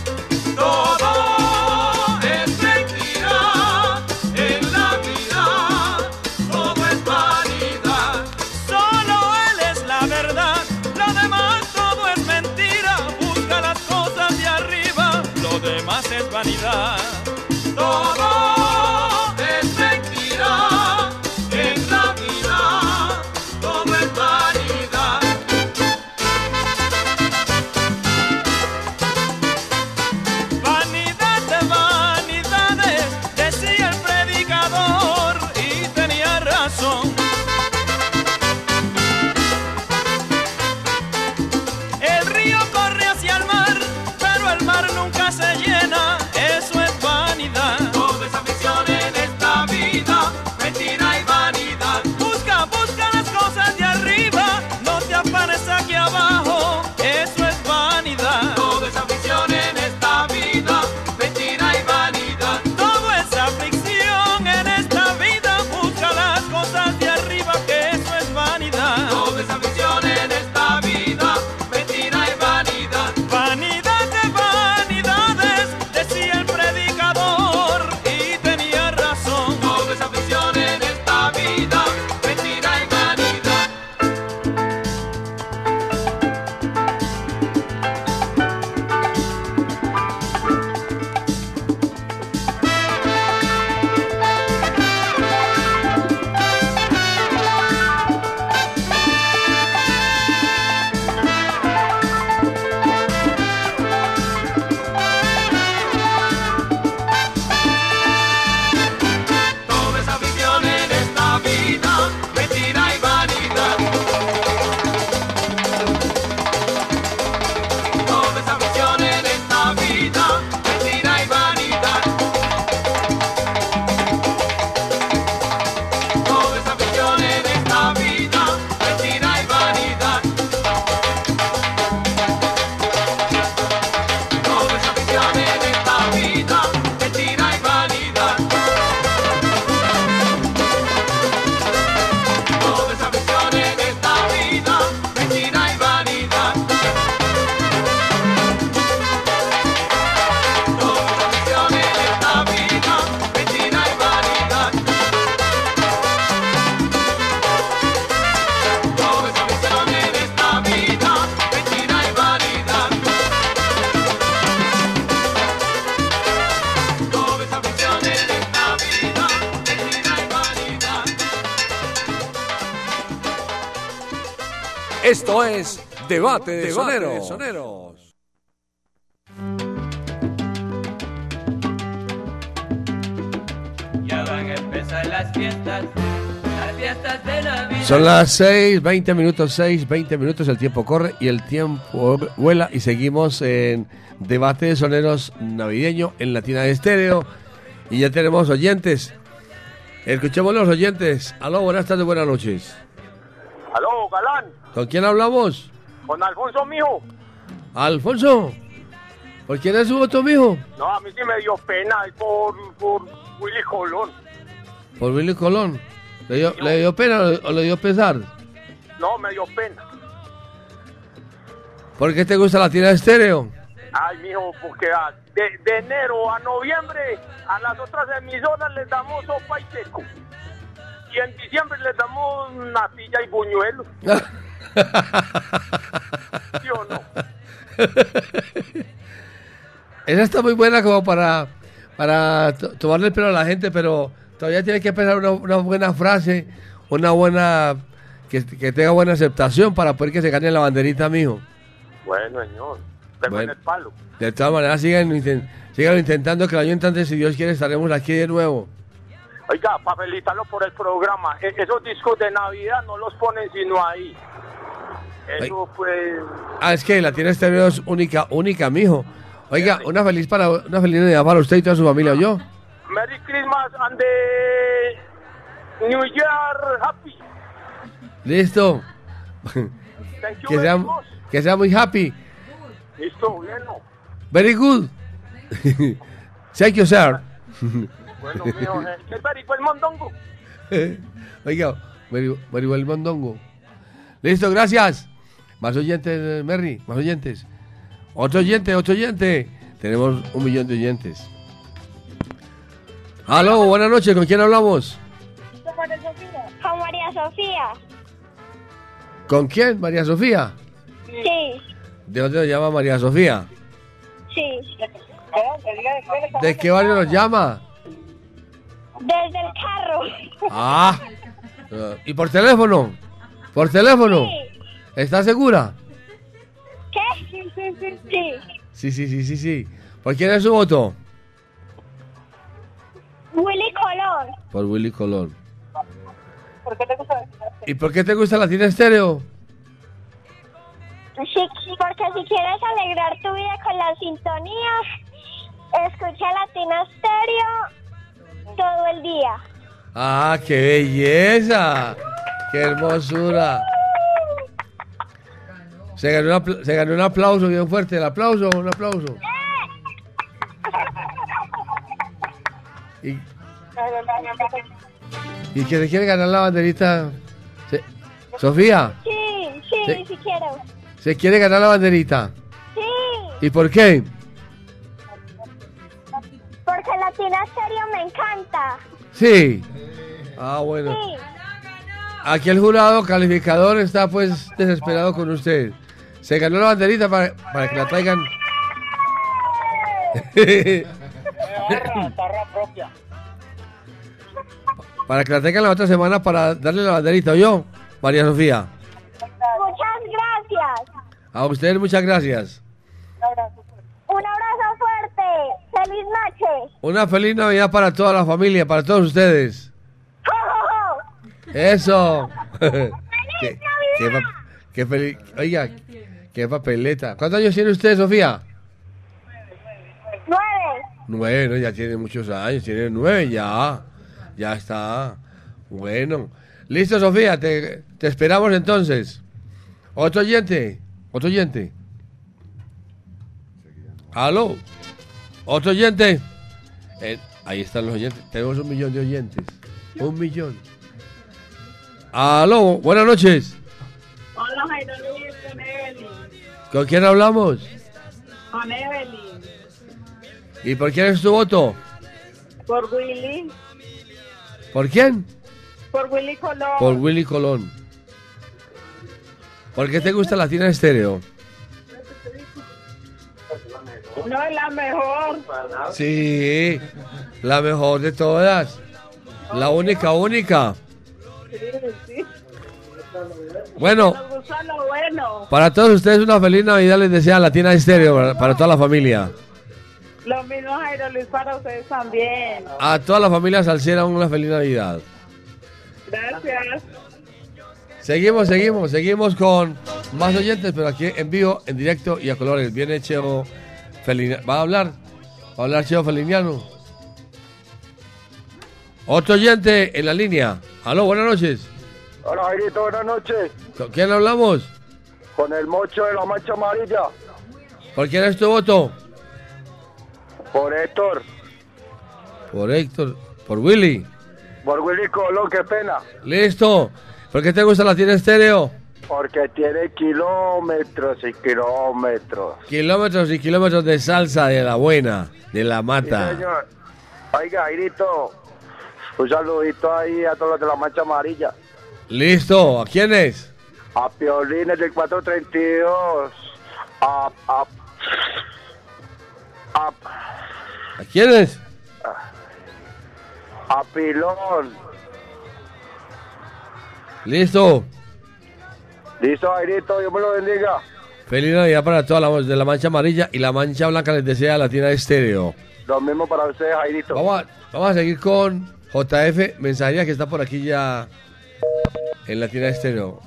Debate de Soneros. Ya van a empezar las fiestas, las fiestas de Navidad. Son las 6, 20 minutos, 6, 20 minutos, el tiempo corre y el tiempo vuela y seguimos en Debate de Soneros Navideño en Latina de Estéreo y ya tenemos oyentes. Escuchemos los oyentes. Aló, buenas tardes, buenas noches. Aló, galán, ¿Con quién hablamos? Con Alfonso mijo. Alfonso. ¿Por quién es su voto, mijo? No, a mí sí me dio pena por, por Willy Colón. Por Willy Colón. ¿Le dio, le dio pena o le dio pesar? No, me dio pena. ¿Por qué te gusta Latina de Estéreo? Ay, mijo, porque de, de enero a noviembre a las otras emisoras les damos sopa y seco. Y en diciembre les damos natilla y buñuelo. (laughs) (laughs) ¿Sí o no? Esa está muy buena como para, para to- tomarle el pelo a la gente, pero todavía tiene que pensar una, una buena frase, una buena que, que tenga buena aceptación para poder que se gane la banderita, mijo. Bueno, señor. Tengo Bueno. en el palo. De todas maneras, sigan, síganlo intentando que el año entrante, si Dios quiere, estaremos aquí de nuevo. Oiga, para felicitarlo por el programa. e- esos discos de Navidad no los ponen sino ahí. Eso fue... Ah, es que la tiene estéreo es única, única, mijo. Oiga, una feliz para una feliz Navidad para usted y toda su familia, ¿yo? Merry Christmas and the New Year Happy. Listo. Thank you que, very sea, much. que sea muy happy. Listo, bueno. Very good. (laughs) Thank you, sir. Bueno, mío, eh, ¿qué tal? ¿Y fue el mondongo? (laughs) Oiga, very, very well, mondongo. Listo, gracias. Más oyentes, Merry, más oyentes. Otro oyente, otro oyente. Tenemos un millón de oyentes. Aló, buenas noches, ¿con quién hablamos? Con María Sofía. ¿Con quién? María Sofía. Sí, ¿De dónde nos llama María Sofía? sí. ¿De qué barrio nos llama? Desde el carro. Ah. ¿Y por teléfono? ¿Por teléfono? ¿Está segura? ¿Qué? Sí, sí, sí. Sí. Sí, sí, sí, sí, sí. ¿Por quién es su voto? Willy Colón. Por Willy Colón. ¿Por qué te gusta? ¿Y por qué te gusta Latina Estéreo? Sí, porque si quieres alegrar tu vida con la sintonía, escucha Latina Stereo todo el día. ¡Ah, qué belleza! ¡Qué hermosura! Se ganó, un apl- se ganó un aplauso bien fuerte. El aplauso, un aplauso. ¿Y, y que se quiere ganar la banderita? Se- Sofía, Sí, sí, Sí. si quiero. ¿se quiere ganar la banderita? Sí, ¿Y por qué? porque Latina Stereo me encanta. Sí. Ah, bueno. Sí. Aquí el jurado calificador está pues desesperado con usted. Se ganó la banderita para, para que la traigan. (laughs) Para que la traigan la otra semana para darle la banderita. ¿Yo? María Sofía. Muchas gracias. A ustedes muchas gracias. Un abrazo fuerte. Feliz noche. Una feliz Navidad para toda la familia, para todos ustedes. (laughs) Eso. qué, qué pa- qué feliz. Oiga, qué papeleta. ¿Cuántos años tiene usted, Sofía? Nueve. Nueve, ¿no? ya tiene muchos años, tiene nueve ya. Ya está. Bueno. Listo, Sofía, te, te esperamos entonces. Otro oyente, otro oyente. Aló. Otro oyente. Eh, ahí están los oyentes. Tenemos un millón de oyentes. Un millón. Aló, buenas noches. Hola, Jairo. ¿Con quién hablamos? Con Evelyn. ¿Y por quién es tu voto? Por Willy. ¿Por quién? Por Willy Colón. Por Willy Colón. ¿Por qué te gusta Latina Estéreo? No es la mejor. Sí, la mejor de todas. La única, única. Sí, sí. Bueno, para todos ustedes una feliz Navidad les desea Latina Estéreo, para, para toda la familia. Lo mismo, Jairo Luis, para ustedes también. A toda la familia salsera una feliz Navidad. Gracias. Seguimos, seguimos, seguimos con más oyentes, pero aquí en vivo, en directo y a colores. Viene Cheo Feliniano. ¿Va a hablar? ¿Va a hablar Cheo Feliniano? Otro oyente en la línea. Aló, buenas noches. Hola, Jairito, buenas noches. ¿Con quién hablamos? Con el mocho de la mancha amarilla. ¿Por quién es tu voto? Por Héctor. Por Héctor. Por Willy. Por Willy Colón, qué pena. Listo. ¿Por qué te gusta la tiene estéreo? Porque tiene kilómetros y kilómetros. Kilómetros y kilómetros de salsa de la buena, de la Sí, mata. señor. Oiga, Jairito, un saludito ahí a todos los de la mancha amarilla. Listo. ¿A quién es? A Piolines del 432. A, a, a, ¿A quién es? a Pilón. Listo. Listo, Jairito, Dios me lo bendiga. Feliz Navidad para toda la voz de la mancha amarilla y la mancha blanca les desea Latina Estéreo. Lo mismo para ustedes, Jairito. Vamos a, vamos a seguir con JF Mensajería que está por aquí ya en Latina Estéreo.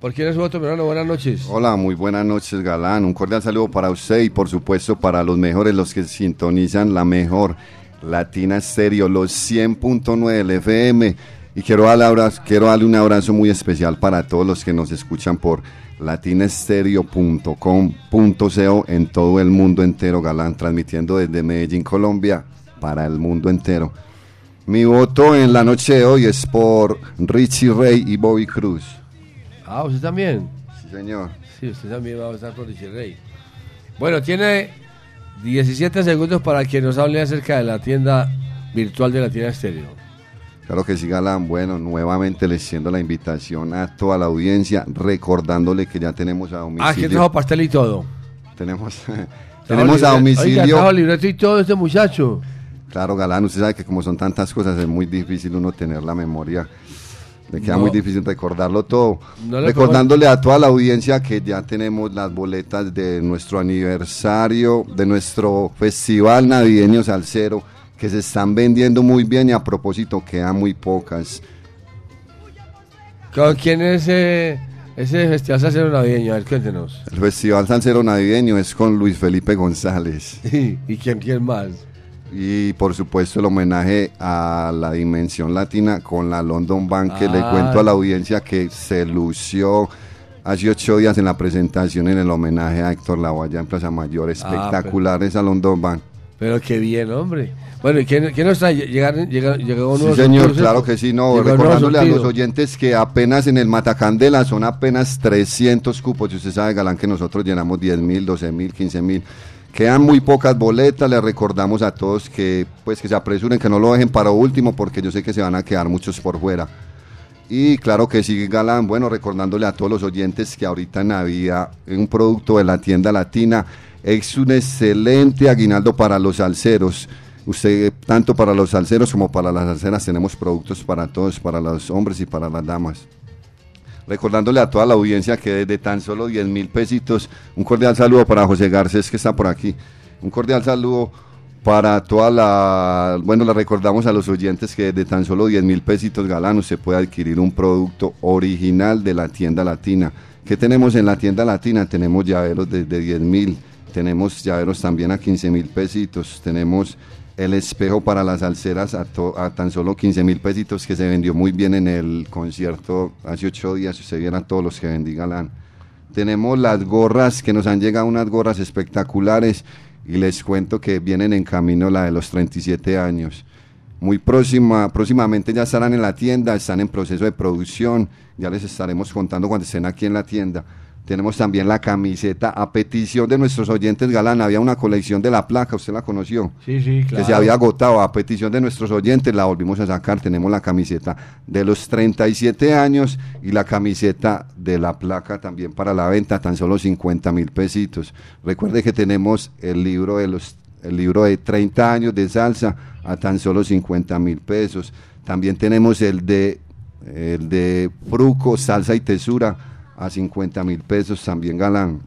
¿Por quién es voto, mi hermano? Buenas noches. Hola, muy buenas noches, Galán. Un cordial saludo para usted y por supuesto para los mejores, los que sintonizan la mejor Latina Stereo, los 100.9 del FM. Y quiero darle, quiero darle un abrazo muy especial para todos los que nos escuchan por latinastereo.com.co en todo el mundo entero, Galán, transmitiendo desde Medellín, Colombia, para el mundo entero. Mi voto en la noche de hoy es por Richie Ray y Bobby Cruz. Ah, ¿usted también? Sí, señor. Sí, usted también va a votar por Richie Rey. Bueno, tiene 17 segundos para que nos hable acerca de la tienda virtual de la tienda estéreo. Claro que sí, Galán. Bueno, nuevamente le extiendo la invitación a toda la audiencia, recordándole que ya tenemos a domicilio. Ah, que trajo pastel y todo. Tenemos, (laughs) tenemos a domicilio. Oiga, trajo libreto y todo este muchacho. Claro, Galán, usted sabe que como son tantas cosas es muy difícil uno tener la memoria. Le queda No. muy difícil recordarlo todo. No Recordándole a toda la audiencia que ya tenemos las boletas de nuestro aniversario, de nuestro festival navideño salsero, que se están vendiendo muy bien y a propósito quedan muy pocas. ¿Con quién es eh, ese festival salsero navideño? A ver, cuéntenos. El festival salsero navideño es con Luis Felipe González. (laughs) ¿Y quién, quién más? Y por supuesto el homenaje a la dimensión latina con la London Bank, que le Ah. cuento a la audiencia que se lució hace ocho días en la presentación en el homenaje a Héctor Lavoya en Plaza Mayor. Espectacular esa London Bank. Pero qué bien, hombre. Bueno, ¿y quién, quién nos trae? Llegaron, llegaron, llegó Sí, señor, claro que sí, no, recordándole a los oyentes que apenas en el Matacandela son apenas 300 cupos, y usted sabe, Galán, que nosotros llenamos 10 mil, 12 mil, 15 mil. Quedan muy pocas boletas, le recordamos a todos que pues que se apresuren, que no lo dejen para último, porque yo sé que se van a quedar muchos por fuera. Y claro que sí, Galán, bueno, recordándole a todos los oyentes que ahorita en Navidad, un producto de la tienda latina, es un excelente aguinaldo para los salseros. Usted, tanto para los salseros como para las salseras, tenemos productos para todos, para los hombres y para las damas. Recordándole a toda la audiencia que desde tan solo 10 mil pesitos, un cordial saludo para José Garcés que está por aquí. Un cordial saludo para toda la, bueno, le recordamos a los oyentes que de tan solo 10 mil pesitos galán usted puede adquirir un producto original de la tienda latina. ¿Qué tenemos en la tienda latina? Tenemos llaveros desde 10 mil, tenemos llaveros también a 15 mil pesitos, tenemos el espejo para las alceras a, tan solo 15 mil pesitos que se vendió muy bien en el concierto hace ocho días, si usted viera todos los que vendí galán. Tenemos las gorras, que nos han llegado unas gorras espectaculares y les cuento que vienen en camino la de los 37 años. Muy próxima, próximamente ya estarán en la tienda, están en proceso de producción, ya les estaremos contando cuando estén aquí en la tienda. Tenemos también la camiseta a petición de nuestros oyentes Galán, había una colección de la placa, usted la conoció Sí, sí, claro. que se había agotado a petición de nuestros oyentes, la volvimos a sacar, tenemos la camiseta de los 37 años y la camiseta de la placa también para la venta, tan solo 50 mil pesitos. Recuerde que tenemos el libro de los el libro de 30 años de salsa a tan solo 50 mil pesos. También tenemos el de el de Fruco, salsa y tesura a 50 mil pesos, también galán.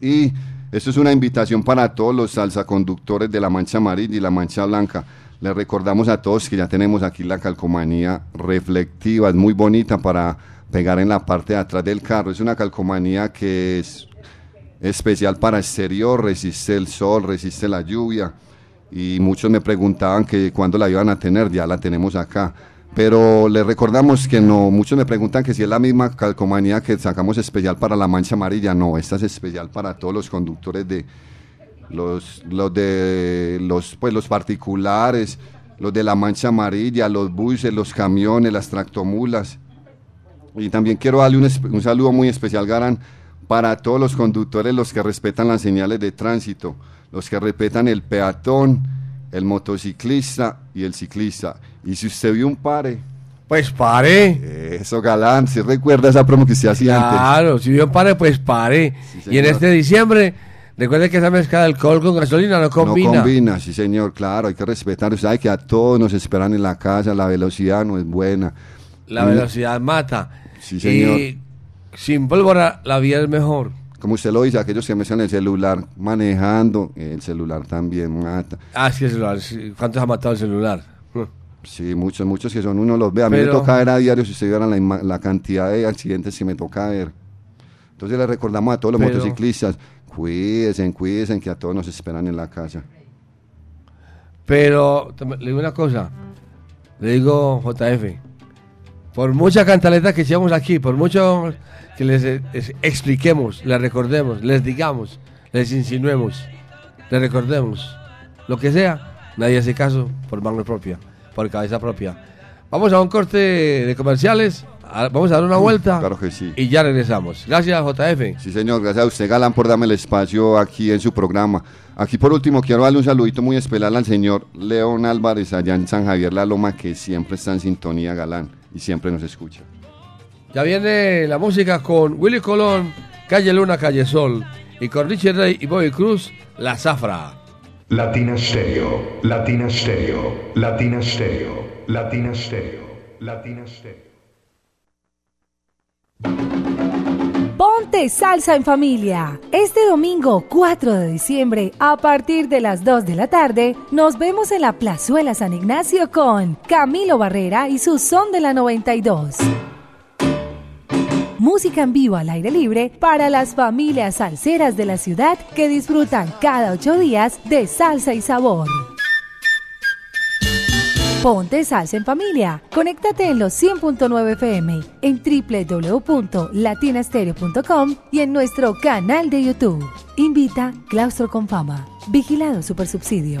Y esto es una invitación para todos los salsaconductores de la mancha amarilla y la mancha blanca. Les recordamos a todos que ya tenemos aquí la calcomanía reflectiva, es muy bonita para pegar en la parte de atrás del carro. Es una calcomanía que es especial para exterior, resiste el sol, resiste la lluvia. Y muchos me preguntaban que cuándo la iban a tener, ya la tenemos acá. Pero les recordamos que no, muchos me preguntan que si es la misma calcomanía que sacamos especial para la mancha amarilla, no, esta es especial para todos los conductores de los, los de los pues los particulares, los de la mancha amarilla, los buses, los camiones, las tractomulas. Y también quiero darle un, un saludo muy especial, Garán, para todos los conductores, los que respetan las señales de tránsito, los que respetan el peatón, el motociclista y el ciclista. Y si usted vio un pare, pues pare. Eso, Galán, si recuerda esa promo que usted hacía antes. Claro, si yo pare, pues pare. y en este diciembre, recuerde que esa mezcla de alcohol con gasolina no combina. No combina, sí señor, claro, hay que respetar. Usted sabe que a todos nos esperan en la casa, la velocidad no es buena. La Una- velocidad mata. Sí, señor. Y sin pólvora, la vida es mejor. Como usted lo dice, aquellos que mencionan el celular manejando, el celular también mata. Ah, que el celular, sí, ¿cuántos ha matado el celular? Sí, muchos, muchos que son uno los ve. A mí me toca ver a diario, si usted viera la, la cantidad de accidentes que me toca ver. Entonces le recordamos a todos los Pero- motociclistas, cuídense, cuídense, que a todos nos esperan en la casa. Pero le digo una cosa, le digo JF, por mucha cantaleta que echamos aquí, por mucho que les, eh, es- expliquemos, les recordemos, les digamos, les insinuemos, les recordemos, lo que sea, nadie hace caso por mano propia, por cabeza propia. Vamos a un corte de comerciales, a- vamos a dar una vuelta Claro que sí. y ya regresamos. Gracias JF. Sí, señor, gracias a usted, Galán, por darme el espacio aquí en su programa. Aquí, por último, quiero darle un saludito muy especial al señor León Álvarez, allá en San Javier La Loma, que siempre está en sintonía, Galán, y siempre nos escucha. Ya viene la música con Willy Colón, Calle Luna, Calle Sol, y con Richie Rey y Bobby Cruz, La Zafra. Latina Stereo, Latina Stereo, Latina Stereo, Latina Stereo, Latina Stereo. Ponte salsa en familia. Este domingo 4 de diciembre, a partir de las 2 de la tarde, nos vemos en la Plazuela San Ignacio con Camilo Barrera y su son de la 92. Música en vivo al aire libre para las familias salseras de la ciudad que disfrutan cada ocho días de salsa y sabor. Ponte salsa en familia. Conéctate en los 100.9 FM, en www.latinastereo.com y en nuestro canal de YouTube. Invita Claustro con Fama. Vigilado Supersubsidio.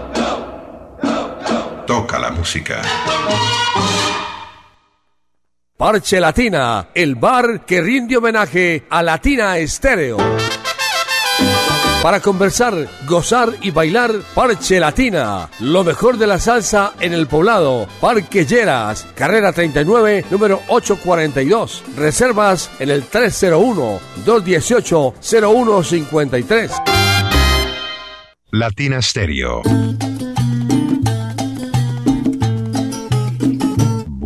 Toca la música. Parche Latina, el bar que rinde homenaje a Latina Estéreo. Para conversar, gozar y bailar, Parche Latina. Lo mejor de la salsa en el poblado. Parque Lleras, carrera 39, número 842. Reservas en el 301-218-0153. Latina Stereo.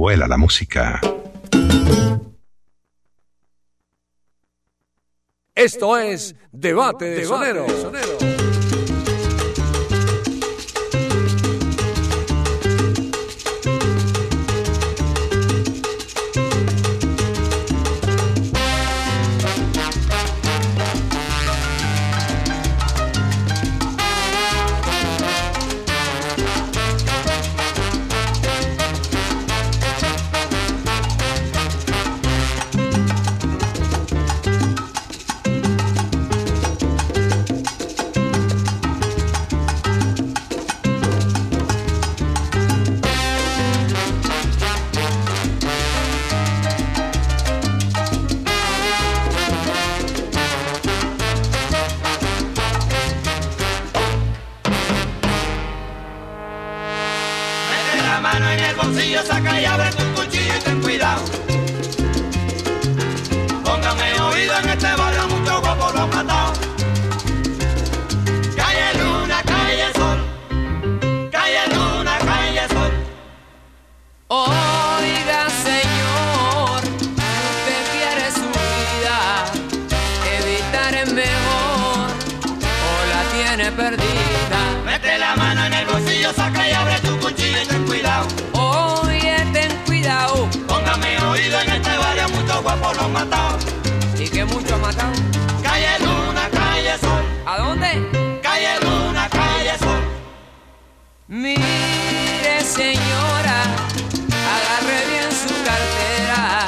Vuela la música. Esto es Debate de Sonero. ¿Y que mucho matado? Calle luna, calle sol. ¿A dónde? Calle luna, calle sol. Mire, señora, agarre bien su cartera.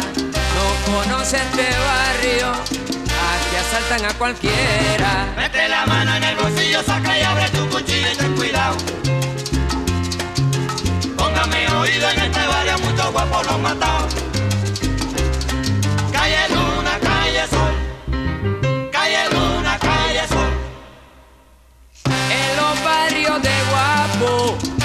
No conoce este barrio, aquí asaltan a cualquiera. Mete la mano en el bolsillo, saca y abre tu cuchillo y ten cuidado. Póngame oído en este barrio, mucho guapo lo han Calle luna, calle sol. En los barrios de guapo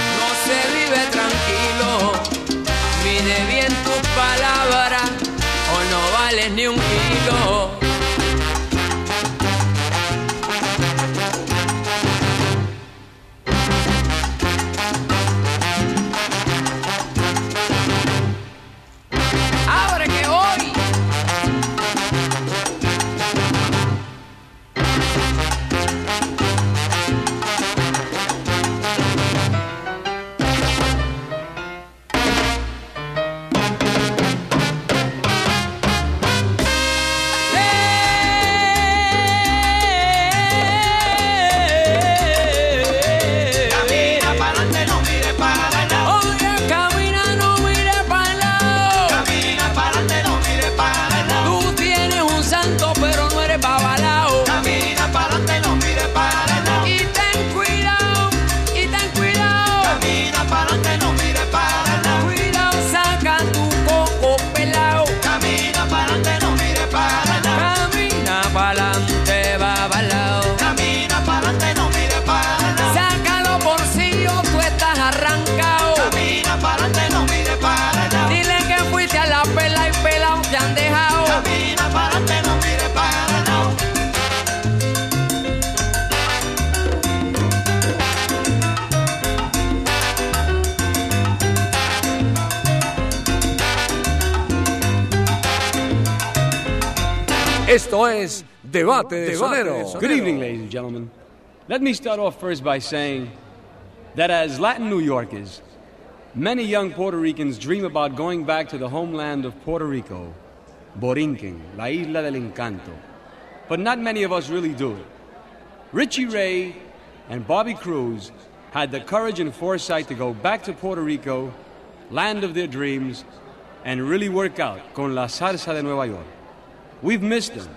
Let me start off first by saying that as Latin New Yorkers, many young Puerto Ricans dream about going back to the homeland of Puerto Rico, Borinquen, la isla del encanto. But not many of us really do. Richie Ray and Bobby Cruz had the courage and foresight to go back to Puerto Rico, land of their dreams, and really work out con la salsa de Nueva York. We've missed them.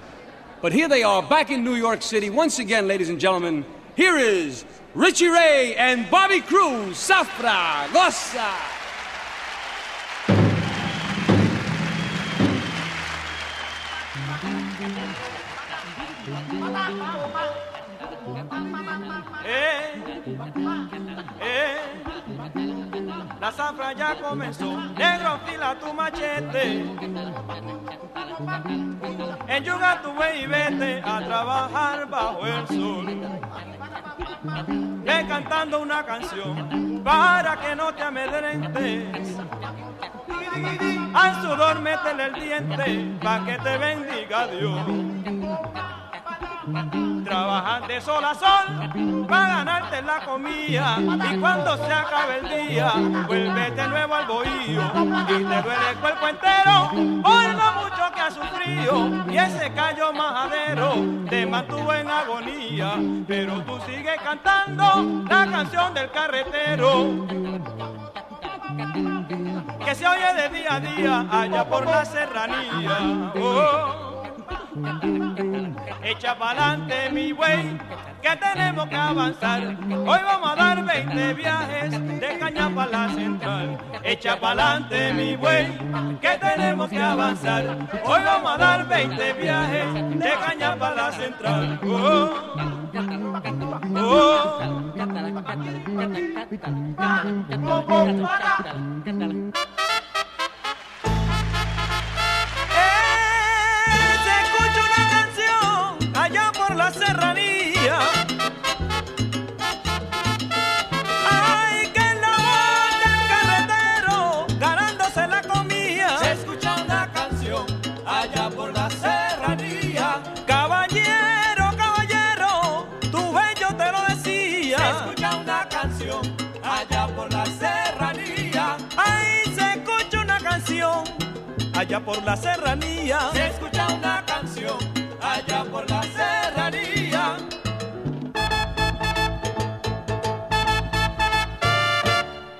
But here they are back in New York City once again, ladies and gentlemen. Here is Richie Ray and Bobby Cruz, Safra, Goza. Eh, eh, la zafra ya comenzó, negro fila tu machete. Enyuga tu buey y vete a trabajar bajo el sol. Ve cantando una canción para que no te amedrentes. Al sudor métele el diente para que te bendiga Dios. Trabajar de sol a sol para ganarte la comida. Y cuando se acabe el día vuelves de nuevo al bohío. Y te duele el cuerpo entero por lo mucho que has sufrido. Y ese callo majadero te mantuvo en agonía. Pero tú sigues cantando la canción del carretero. Que se oye de día a día allá por la serranía. Oh. Echa pa'lante mi güey, que tenemos que avanzar. Hoy vamos a dar 20 viajes de caña para la central. Echa pa'lante mi güey, que tenemos que avanzar. Hoy vamos a dar 20 viajes de caña para la central. Oh, oh. Eh, por la serranía. Se escucha una canción allá por la serranía.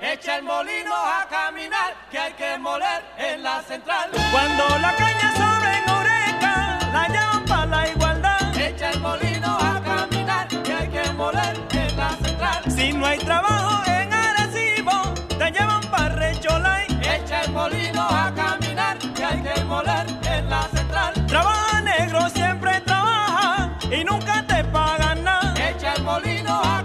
Echa el molino a caminar, que hay que moler en la central. Cuando la caña sobre en oreja, la llaman para la igualdad. Echa el molino a caminar, que hay que moler en la central. Si no hay trabajo en Arecibo, te llevan para Recholay. Echa el molino a caminar, hay que moler en la central. Trabaja negro, siempre trabaja y nunca te pagan nada. Echa el molino a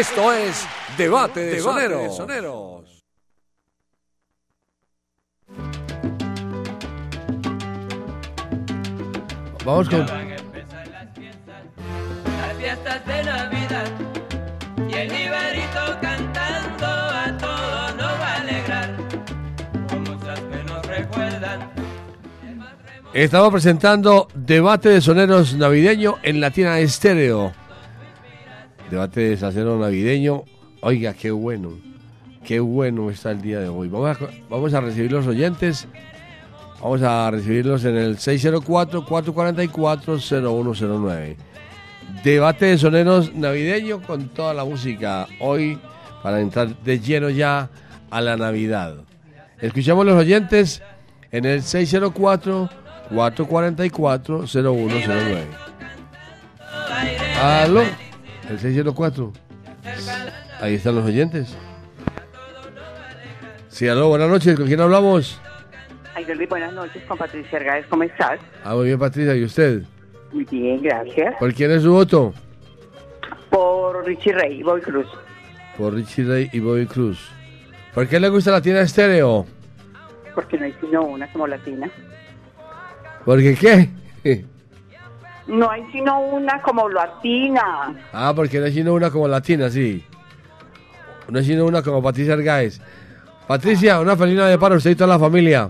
Esto es Debate de Soneros. Vamos con. Las fiestas de Navidad y el Ibarito cantando a todo nos va a alegrar. Con muchas que nos recuerdan. Estamos presentando Debate de Soneros Navideño en Latina Estéreo. Debate de Sonero Navideño. Oiga, qué bueno. Qué bueno está el día de hoy. Vamos a, vamos a recibir los oyentes. Vamos a recibirlos en el 604-444-0109. Debate de soneros navideño con toda la música. Hoy, para entrar de lleno ya a la Navidad. Escuchamos los oyentes en el 604-444-0109. Aló, el 604. Ahí están los oyentes. Sí, aló, buenas noches. ¿Con quién hablamos? Ay, Luis, buenas noches con Patricia Argáez, ¿cómo estás? Ah, muy bien, Patricia. ¿Y usted? Muy bien, gracias. ¿Por quién es su voto? Por Richie Rey, Boy Cruz. Por Richie Ray y Bobby Cruz. ¿Por qué le gusta la tienda estéreo? Porque no hay sino una como latina. ¿Porque qué? No hay sino una como latina. Ah, porque no hay sino una como latina, sí. No hay sino una como Patricia Argáez. Patricia, una feliz Navidad para usted y toda la familia.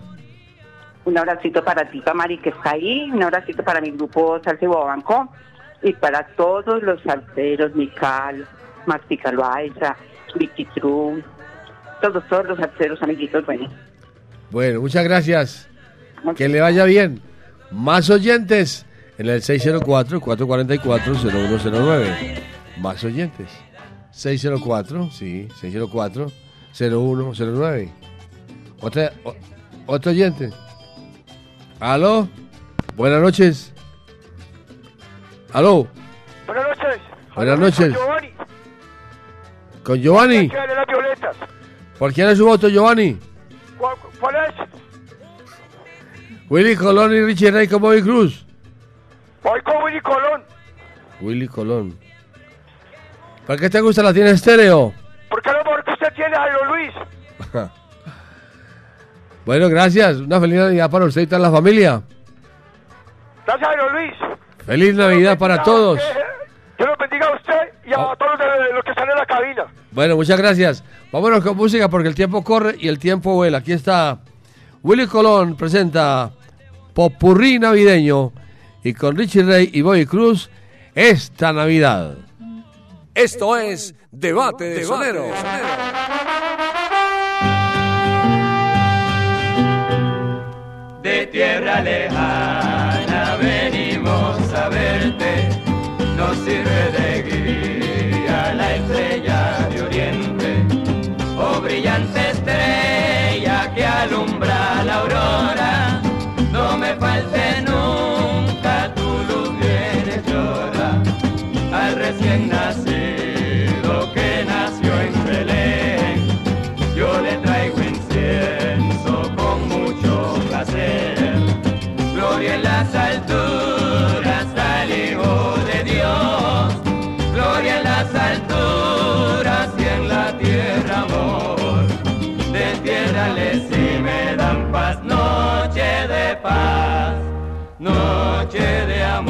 Un abracito para ti, para Mari, que está ahí. Un abracito para mi grupo Salsa y Bobanco. Y para todos los salseros, Mical, Mastica Loaiza, Vicky True. Todos, todos los salseros, amiguitos, bueno. Bueno, muchas gracias. Que le vaya bien. Más oyentes en el 604-444-0109. Más oyentes. 604, sí, 604-0109. Otra, o- otro oyente. ¿Aló? Buenas noches. ¿Aló? Buenas noches. Buenas noches. Giovanni. ¿Con Giovanni? ¿Qué de las violetas? ¿Por quién es su voto, Giovanni? ¿Cuál, cuál es? Willy Colón y Richie Ray con Bobby Cruz. Voy con Willy Colón. Willy Colón. ¿Por qué te gusta la tiene estéreo? ¿Por qué no porque usted tiene a Jairo Luis? (laughs) bueno, gracias. Una feliz Navidad para usted y toda la familia. Gracias, Jairo Luis. Feliz Navidad para todos. Dios los bendiga a usted y a todos los, de- los que están en la cabina. Bueno, muchas gracias. Vámonos con música porque el tiempo corre y el tiempo vuela. Aquí está Willy Colón presenta Popurrí Navideño y con Richie Ray y Boy Cruz esta Navidad. Esto es Debate de Soneros. De tierra lejana venimos a verte, nos sirve de puede amar.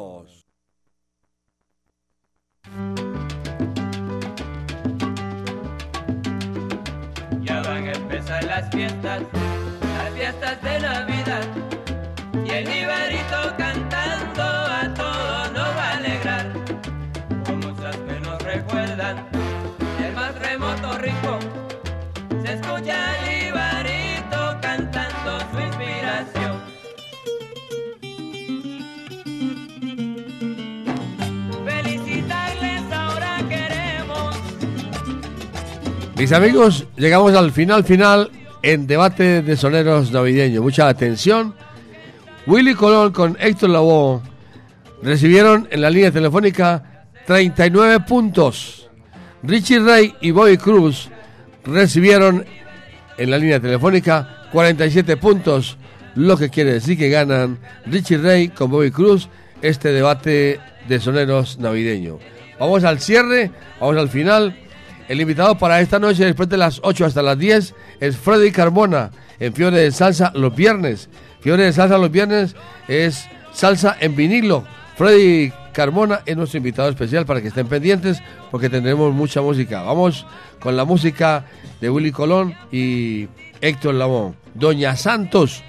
Pues, amigos, llegamos al final final en debate de soneros navideños. Mucha atención. Willy Colón con Héctor Lavoe recibieron en la línea telefónica 39 puntos. Richie Ray y Bobby Cruz recibieron en la línea telefónica 47 puntos, lo que quiere decir que ganan Richie Ray con Bobby Cruz este debate de soneros navideño. Vamos al cierre, vamos al final. El invitado para esta noche, después de las 8 hasta las 10, es Freddy Carbona en Fiore de Salsa los viernes. Fiore de Salsa los viernes es salsa en vinilo. Freddy Carmona es nuestro invitado especial para que estén pendientes porque tendremos mucha música. Vamos con la música de Willy Colón y Héctor Lamón. Doña Santos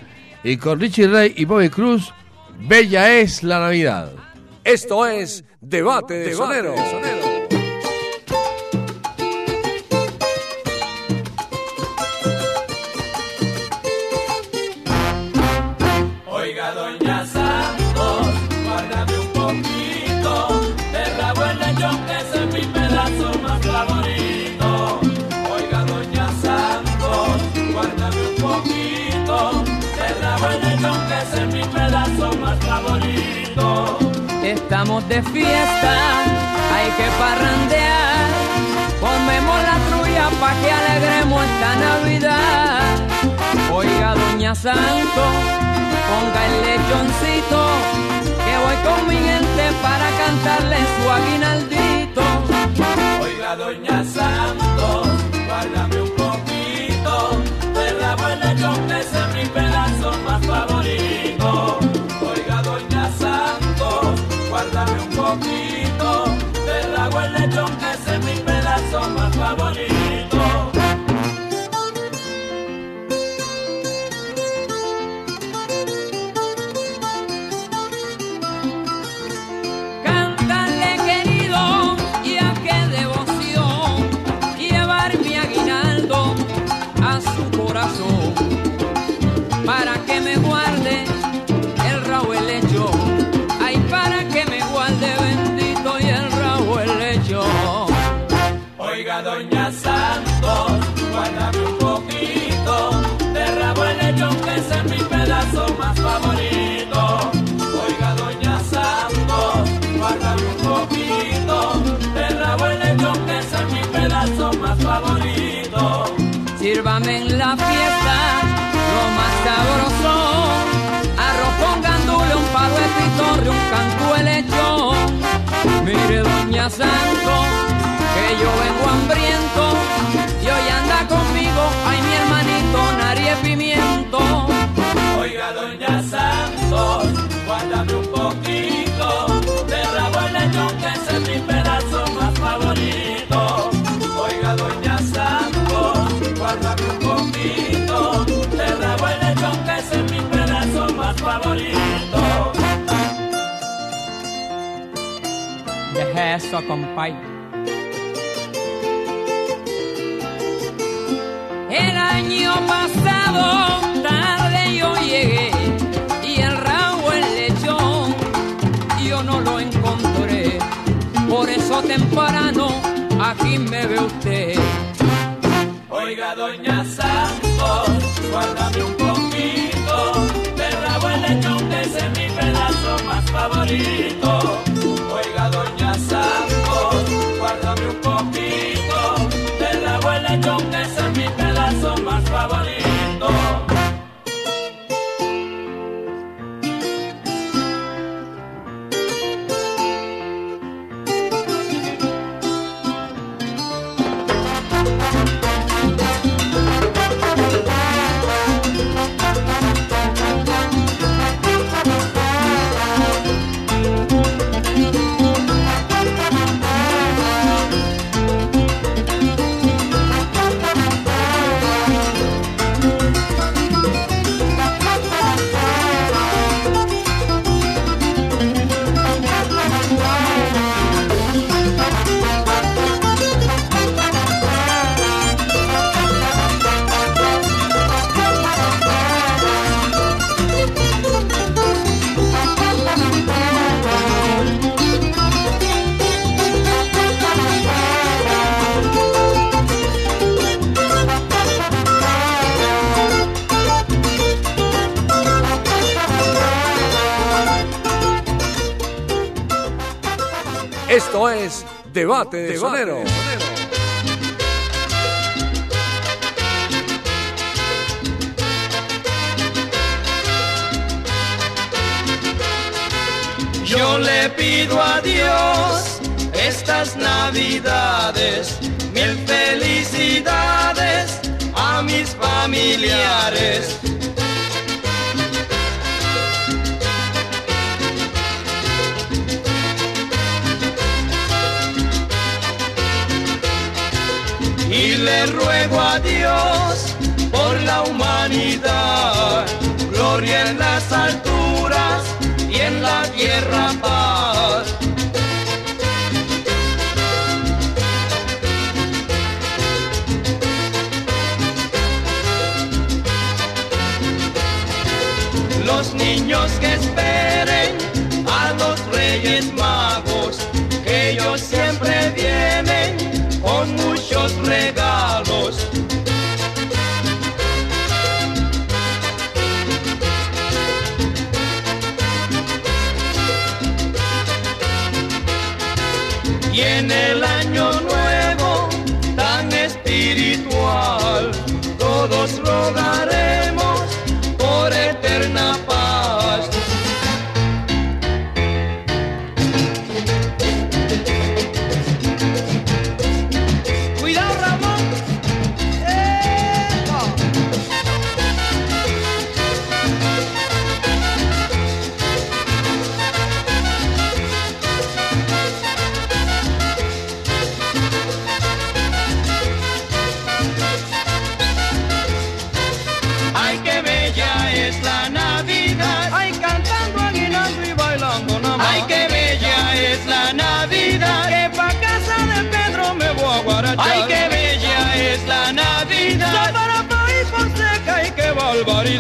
y con Richie Rey y Bobby Cruz, Bella es la Navidad. Esto es Debate de, Debate Estamos de fiesta, hay que parrandear. Comemos la trulla pa' que alegremos esta Navidad. Oiga, doña Santo, ponga el lechoncito, que voy con mi gente para cantarle su aguinaldito. Oiga, doña Santos, guárdame un poquito de rabo el lechón, que es mi pedazo más favorito. Poquito de rabo el lechón, que es mi pedazo más favorito. Fiesta lo más sabroso. Arroz con gandule, un palo de pitorre, un canto de lechón. Mire doña Santo favorito. Deja eso, compay. El año pasado tarde yo llegué y el rabo el lechón yo no lo encontré. Por eso temprano aquí me ve usted. Oiga, doña Santos, guárdame un poquito favorito. Debate de Sonero. Yo le pido a Dios estas navidades, mil felicidades a mis familiares. Le ruego a Dios por la humanidad, gloria en las alturas y en la tierra paz. Los niños que esperen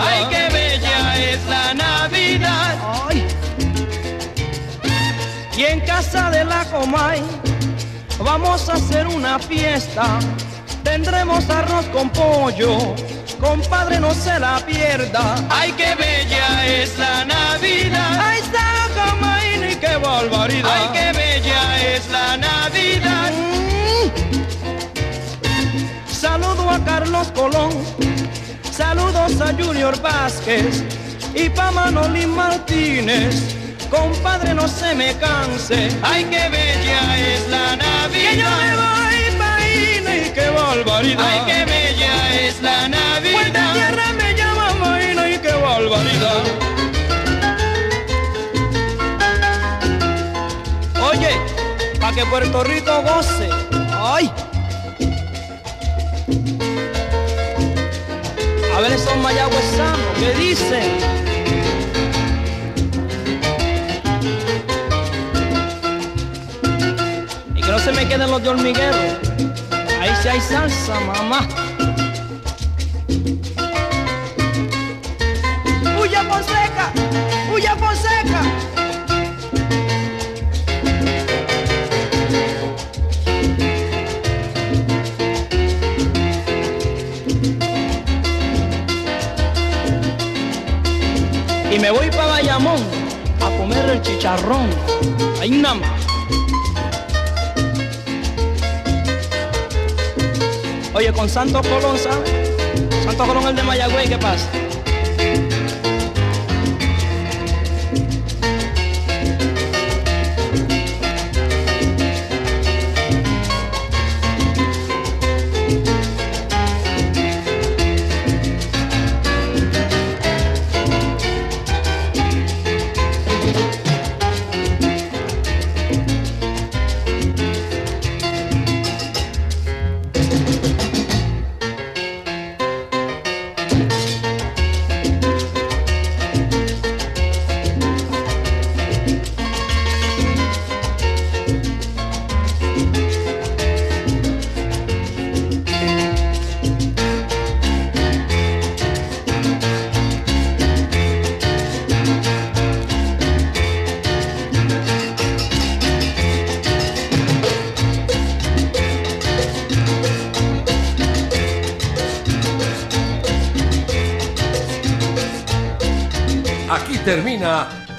Ay, qué bella es la Navidad. Ay. Y en casa de la Comay vamos a hacer una fiesta. Tendremos arroz con pollo, compadre no se la pierda. Ay, qué bella es la Navidad. Ay, Comay, ni qué barbaridad. Ay, qué bella es la Navidad. Saludo a Carlos Colón, saludos a Junior Vázquez y pa' Manolín Martínez. Compadre, no se me canse. Ay, qué bella es la Navidad. Que yo me voy pa' Ine, qué barbaridad. Ay, qué bella es la Navidad. Puerta tierra me llama Maína y qué barbaridad. Oye, pa' que Puerto Rico goce. Ay. A ver esos mayagüezanos, ¿qué dicen? Y que no se me queden los de hormiguero. Ahí sí hay salsa, mamá. ¡Huya Fonseca! ¡Huya Fonseca! Me voy para Bayamón a comer el chicharrón. Ahí nada más. Oye, con Santo Colón, ¿sabes? Santo Colón el de Mayagüey, ¿qué pasa?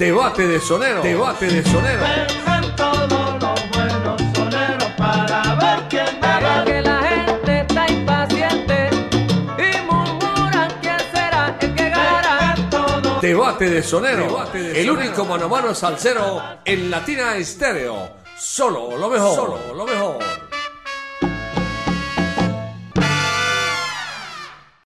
Debate de Sonero. Debate de Sonero. Vengan todos los buenos soneros para ver quién Pero que la gente está impaciente y murmuran quién será el que ganará. Debate de Sonero. el único mano a mano salsero en Latina Estéreo. Solo lo mejor. Solo lo mejor.